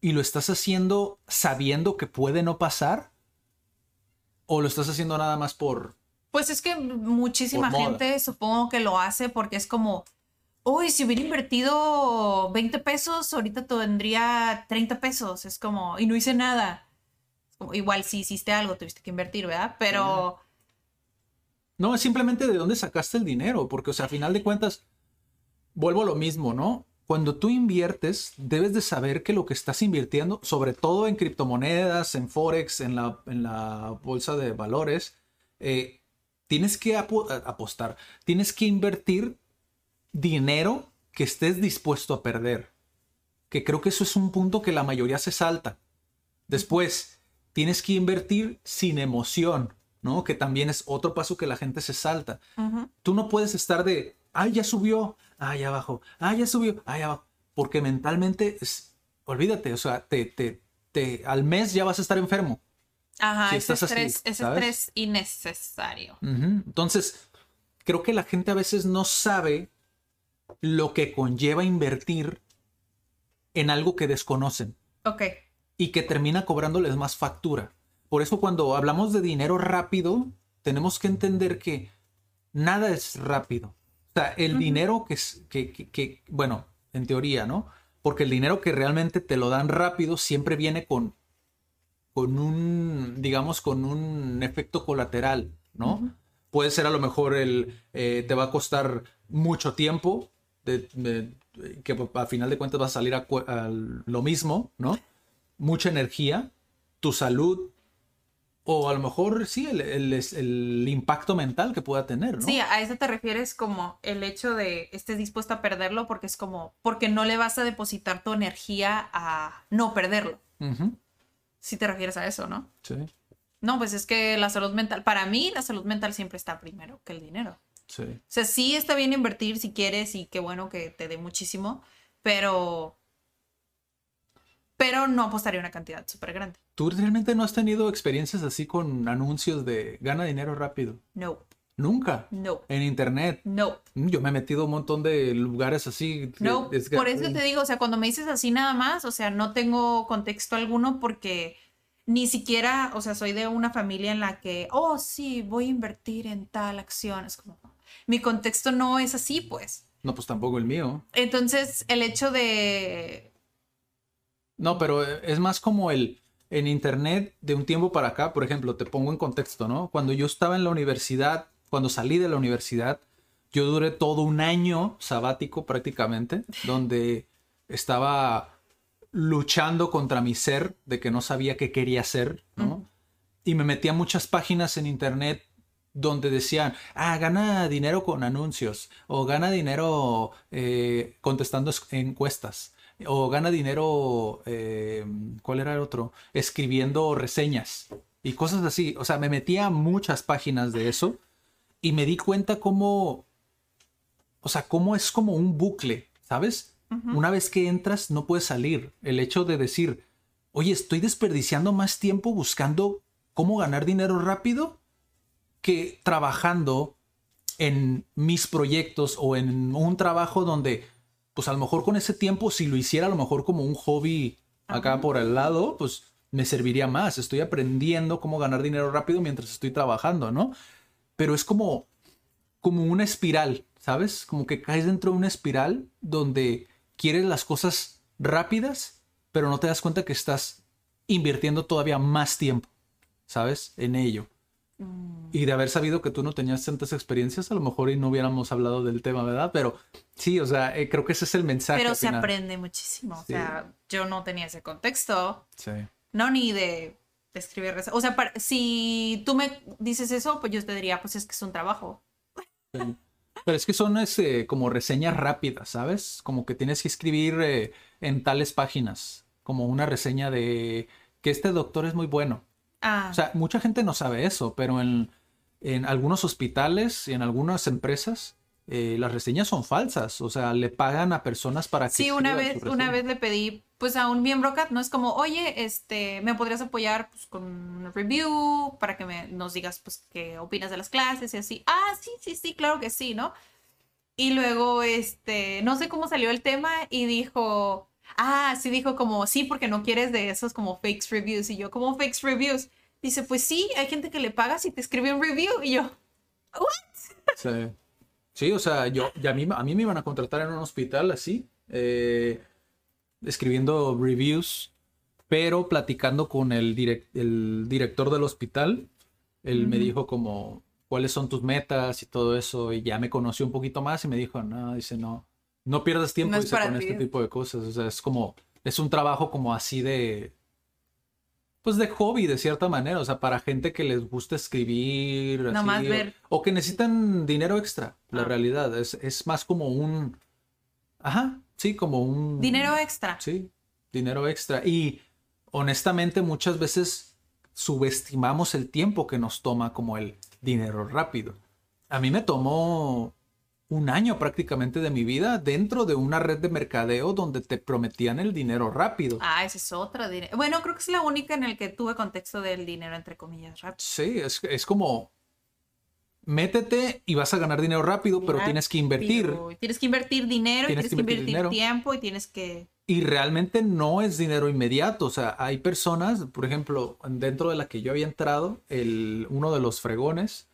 Y lo estás haciendo sabiendo que puede no pasar? ¿O lo estás haciendo nada más por... Pues es que muchísima moda. gente supongo que lo hace porque es como, uy, si hubiera invertido 20 pesos, ahorita tendría 30 pesos. Es como, y no hice nada. Como, igual si hiciste algo, tuviste que invertir, ¿verdad? Pero No, es simplemente de dónde sacaste el dinero, porque, o sea, a final de cuentas, vuelvo a lo mismo, ¿no? Cuando tú inviertes, debes de saber que lo que estás invirtiendo, sobre todo en criptomonedas, en Forex, en la, en la bolsa de valores, eh, tienes que apostar, tienes que invertir dinero que estés dispuesto a perder. Que creo que eso es un punto que la mayoría se salta. Después, tienes que invertir sin emoción, ¿no? Que también es otro paso que la gente se salta. Tú no puedes estar de, ay, ya subió, ay, ya bajó, ay, ya subió, ay, ya bajó. Porque mentalmente, es, olvídate, o sea, te, te, te, al mes ya vas a estar enfermo. ajá, Si ese estás así, estrés, estrés innecesario. Entonces, creo que la gente a veces no sabe lo que conlleva invertir en algo que desconocen Ok, y que termina cobrándoles más factura. Por eso cuando hablamos de dinero rápido, tenemos que entender que nada es rápido. Sea, el dinero que, es- que, que- que- bueno, en teoría, ¿no? Porque el dinero que realmente te lo dan rápido siempre viene con, con un, digamos, con un efecto colateral, ¿no? Puede ser a lo mejor el, eh, te va a costar mucho tiempo, de- de- que a final de cuentas va a salir a, a lo mismo, ¿no? Mucha energía, tu salud O a lo mejor sí, el, el- el impacto mental que pueda tener, ¿no? Sí, a eso te refieres como el hecho de estés dispuesto a perderlo porque es como, porque no le vas a depositar tu energía a no perderlo. Ujú, Si te refieres a eso, ¿no? Sí, No, pues es que la salud mental, para mí la salud mental siempre está primero que el dinero. sí. O sea, sí está bien invertir si quieres y qué bueno que te dé muchísimo, pero... Pero no apostaría una cantidad súper grande. ¿Tú realmente no has tenido experiencias así con anuncios de gana dinero rápido? No, Nunca. no, En internet. no. Yo me he metido a un montón de lugares así. No, es por eso te digo, o sea, cuando me dices así nada más, o sea, no tengo contexto alguno porque ni siquiera, o sea, soy de una familia en la que, oh, sí, voy a invertir en tal acción. Es como, mi contexto no es así, pues. No, pues tampoco el mío. Entonces, el hecho de... No, pero eh, es más como el en internet de un tiempo para acá, por ejemplo, te pongo en contexto, ¿no? Cuando yo estaba en la universidad, cuando salí de la universidad, yo duré todo un año sabático prácticamente, donde estaba luchando contra mi ser de que no sabía qué quería hacer, ¿no? Y me metí a muchas páginas en internet donde decían, ah, gana dinero con anuncios, o gana dinero eh, contestando es- encuestas, o gana dinero, eh, ¿cuál era el otro? Escribiendo reseñas y cosas así. O sea, me metí a muchas páginas de eso y me di cuenta cómo, o sea, cómo es como un bucle, ¿sabes? Una vez que entras no puedes salir. El hecho de decir, oye, estoy desperdiciando más tiempo buscando cómo ganar dinero rápido que trabajando en mis proyectos o en un trabajo donde, pues a lo mejor con ese tiempo, si lo hiciera a lo mejor como un hobby acá por el lado, pues me serviría más. Estoy aprendiendo cómo ganar dinero rápido mientras estoy trabajando, ¿no? Pero es como, como una espiral, ¿sabes? Como que caes dentro de una espiral donde quieres las cosas rápidas, pero no te das cuenta que estás invirtiendo todavía más tiempo, ¿sabes? En ello. Y de haber sabido que tú no tenías tantas experiencias, a lo mejor y no hubiéramos hablado del tema, ¿verdad? Pero sí, o sea, eh, creo que ese es el mensaje. Pero se aprende muchísimo. O Sí. sea, yo no tenía ese contexto. Sí. No, ni de, de escribir. O sea, para- si tú me dices eso, pues yo te diría, pues es que es un trabajo. Pero es que son este, como reseñas rápidas, ¿sabes? Como que tienes que escribir eh, en tales páginas, como una reseña de que este doctor es muy bueno. Ah, O sea, mucha gente no sabe eso, pero en, en algunos hospitales y en algunas empresas eh, las reseñas son falsas. O sea, le pagan a personas para que sí, una vez, una vez le pedí, pues a un miembro CAT, no es como, oye, este, ¿me podrías apoyar pues, con un review para que me, nos digas, pues, qué opinas de las clases y así? Ah, sí, sí, sí, claro que sí, ¿no? Y luego, este, no sé cómo salió el tema y dijo, ah, sí, dijo como, sí, porque no quieres de esos como fakes reviews. Y yo, como fakes reviews? Dice, pues sí, hay gente que le paga si te escribe un review. Y yo, Sí. Sí, o sea, yo, y a mí, a mí me iban a contratar en un hospital así, eh, escribiendo reviews, pero platicando con el, direc- el director del hospital. Él me dijo como, ¿cuáles son tus metas y todo eso? Y ya me conoció un poquito más y me dijo, no, dice, no, no pierdas tiempo No es dice, para con ti". este tipo de cosas. O sea, es como, es un trabajo como así de, pues de hobby de cierta manera, o sea, para gente que les gusta escribir, así, Nomás o- ver. o, que necesitan dinero extra, la Ah. realidad, es, es más como un, ajá, sí, como un... dinero extra. Sí, dinero extra. Y honestamente muchas veces subestimamos el tiempo que nos toma como el dinero rápido. A mí me tomó un año prácticamente de mi vida dentro de una red de mercadeo donde te prometían el dinero rápido. Ah, esa es otra. Bueno, creo que es la única en el que tuve contexto del dinero, entre comillas, rápido. Sí, es, es como métete y vas a ganar dinero rápido, pero tienes que invertir. Tienes que invertir dinero, Tienes tienes que que invertir invertir, tiempo y tienes que... Y realmente no es dinero inmediato. O sea, hay personas, por ejemplo, dentro de la que yo había entrado, el, uno de los fregones,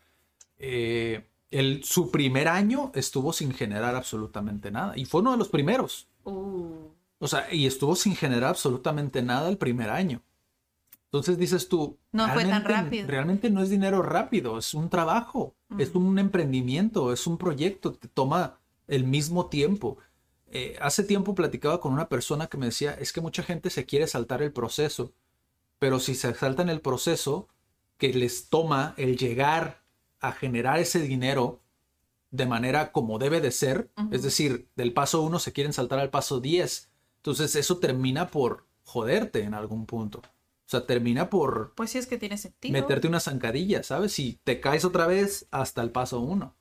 eh, el, su primer año estuvo sin generar absolutamente nada. Y fue uno de los primeros. Uh, O sea, y estuvo sin generar absolutamente nada el primer año. Entonces dices tú, No fue tan realmente- rápido. Realmente no es dinero rápido, es un trabajo, es un emprendimiento, es un proyecto, te toma el mismo tiempo. Eh, hace tiempo platicaba con una persona que me decía, es que mucha gente se quiere saltar el proceso, pero si se saltan el proceso, que les toma el llegar a generar ese dinero de manera como debe de ser, es decir, del paso 1 se quieren saltar al paso 10. Entonces eso termina por joderte en algún punto. O sea, termina por Pues sí es que tiene sentido. meterte una zancadilla, ¿sabes? Y te caes otra vez hasta el paso 1.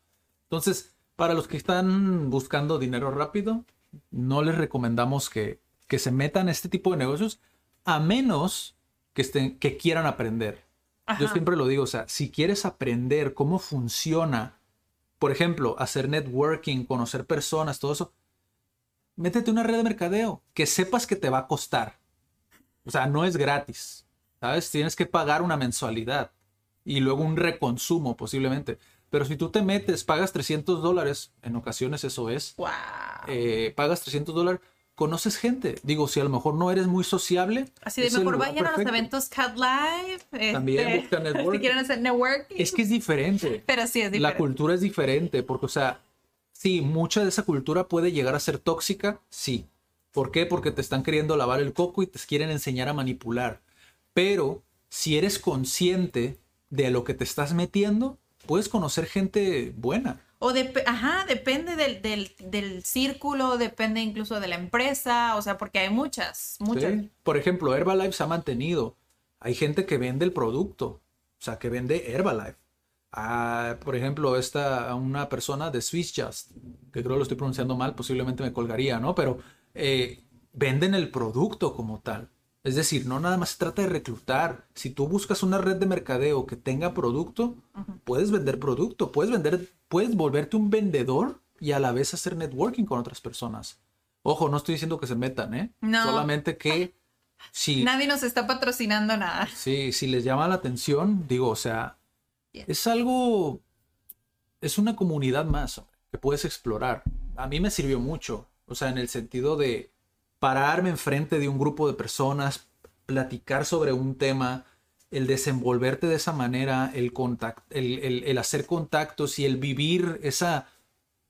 Entonces, para los que están buscando dinero rápido, no les recomendamos que, que se metan a este tipo de negocios a menos que, estén, que quieran aprender. Yo siempre lo digo, o sea, si quieres aprender cómo funciona, por ejemplo, hacer networking, conocer personas, todo eso, métete una red de mercadeo que sepas que te va a costar. O sea, no es gratis, ¿sabes? Tienes que pagar una mensualidad y luego un reconsumo posiblemente. Pero si tú te metes, pagas 300 dólares, en ocasiones eso es, Wow. eh, pagas 300 dólares, conoces gente. Digo, si a lo mejor no eres muy sociable. Así de mejor vayan a los eventos Cat Live. También este, busca networking. Si quieren hacer networking. Es que es diferente. Pero sí es diferente. La cultura es diferente, porque, o sea, sí, mucha de esa cultura puede llegar a ser tóxica, sí. ¿Por qué? Porque te están queriendo lavar el coco y te quieren enseñar a manipular. Pero si eres consciente de lo que te estás metiendo, puedes conocer gente buena. O ajá, depende del, del, del círculo, depende incluso de la empresa, o sea, porque hay muchas, muchas. Por ejemplo, Herbalife se ha mantenido. Hay gente que vende el producto, o sea, que vende Herbalife. Ah, por ejemplo, esta una persona de Swiss Just, que creo lo estoy pronunciando mal, posiblemente me colgaría, ¿no? Pero eh, venden el producto como tal. Es decir, no nada más se trata de reclutar. Si tú buscas una red de mercadeo que tenga producto, puedes vender producto, puedes vender, puedes volverte un vendedor y a la vez hacer networking con otras personas. Ojo, no estoy diciendo que se metan, ¿eh? No. Solamente que si, Nadie nos está patrocinando nada. sí, si les llama la atención, digo, o sea, Bien. es algo, es una comunidad más que puedes explorar. A mí me sirvió mucho, o sea, en el sentido de pararme enfrente de un grupo de personas, platicar sobre un tema, el desenvolverte de esa manera, el, contact, el, el- el hacer contactos y el vivir esa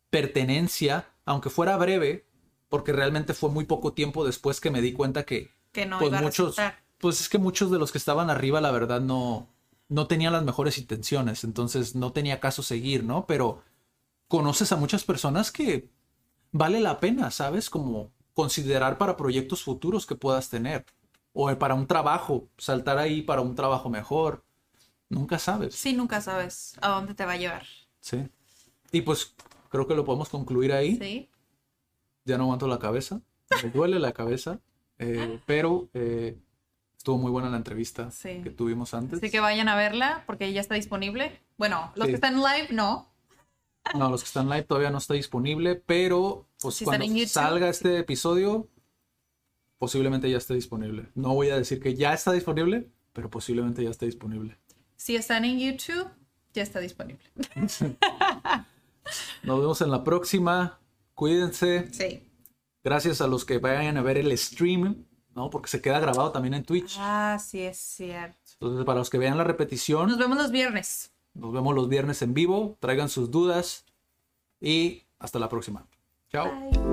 pertenencia, aunque fuera breve, porque realmente fue muy poco tiempo después que me di cuenta que Que no pues iba a muchos, pues es que muchos de los que estaban arriba, la verdad, no, no tenían las mejores intenciones, entonces no tenía caso seguir, ¿no? Pero conoces a muchas personas que vale la pena, ¿sabes? Como considerar para proyectos futuros que puedas tener, o para un trabajo, saltar ahí para un trabajo mejor, nunca sabes. Sí, nunca sabes a dónde te va a llevar. Sí. Y pues creo que lo podemos concluir ahí. Sí. Ya no aguanto la cabeza, me duele la cabeza, eh, pero eh, estuvo muy buena la entrevista Sí. que tuvimos antes. Así que vayan a verla porque ya está disponible. Bueno, los Sí. que están live, no. No, los que están live todavía no está disponible, pero pues Si cuando salga este episodio, posiblemente ya esté disponible. No voy a decir que ya está disponible, pero posiblemente ya esté disponible. Si están en YouTube, ya está disponible. Nos vemos en la próxima. Cuídense. Sí. Gracias a los que vayan a ver el stream, ¿no? Porque se queda grabado también en Twitch. Ah, sí es cierto. Entonces, para los que vean la repetición, Nos vemos los viernes. nos vemos los viernes en vivo. Traigan sus dudas y hasta la próxima. Ciao. Bye.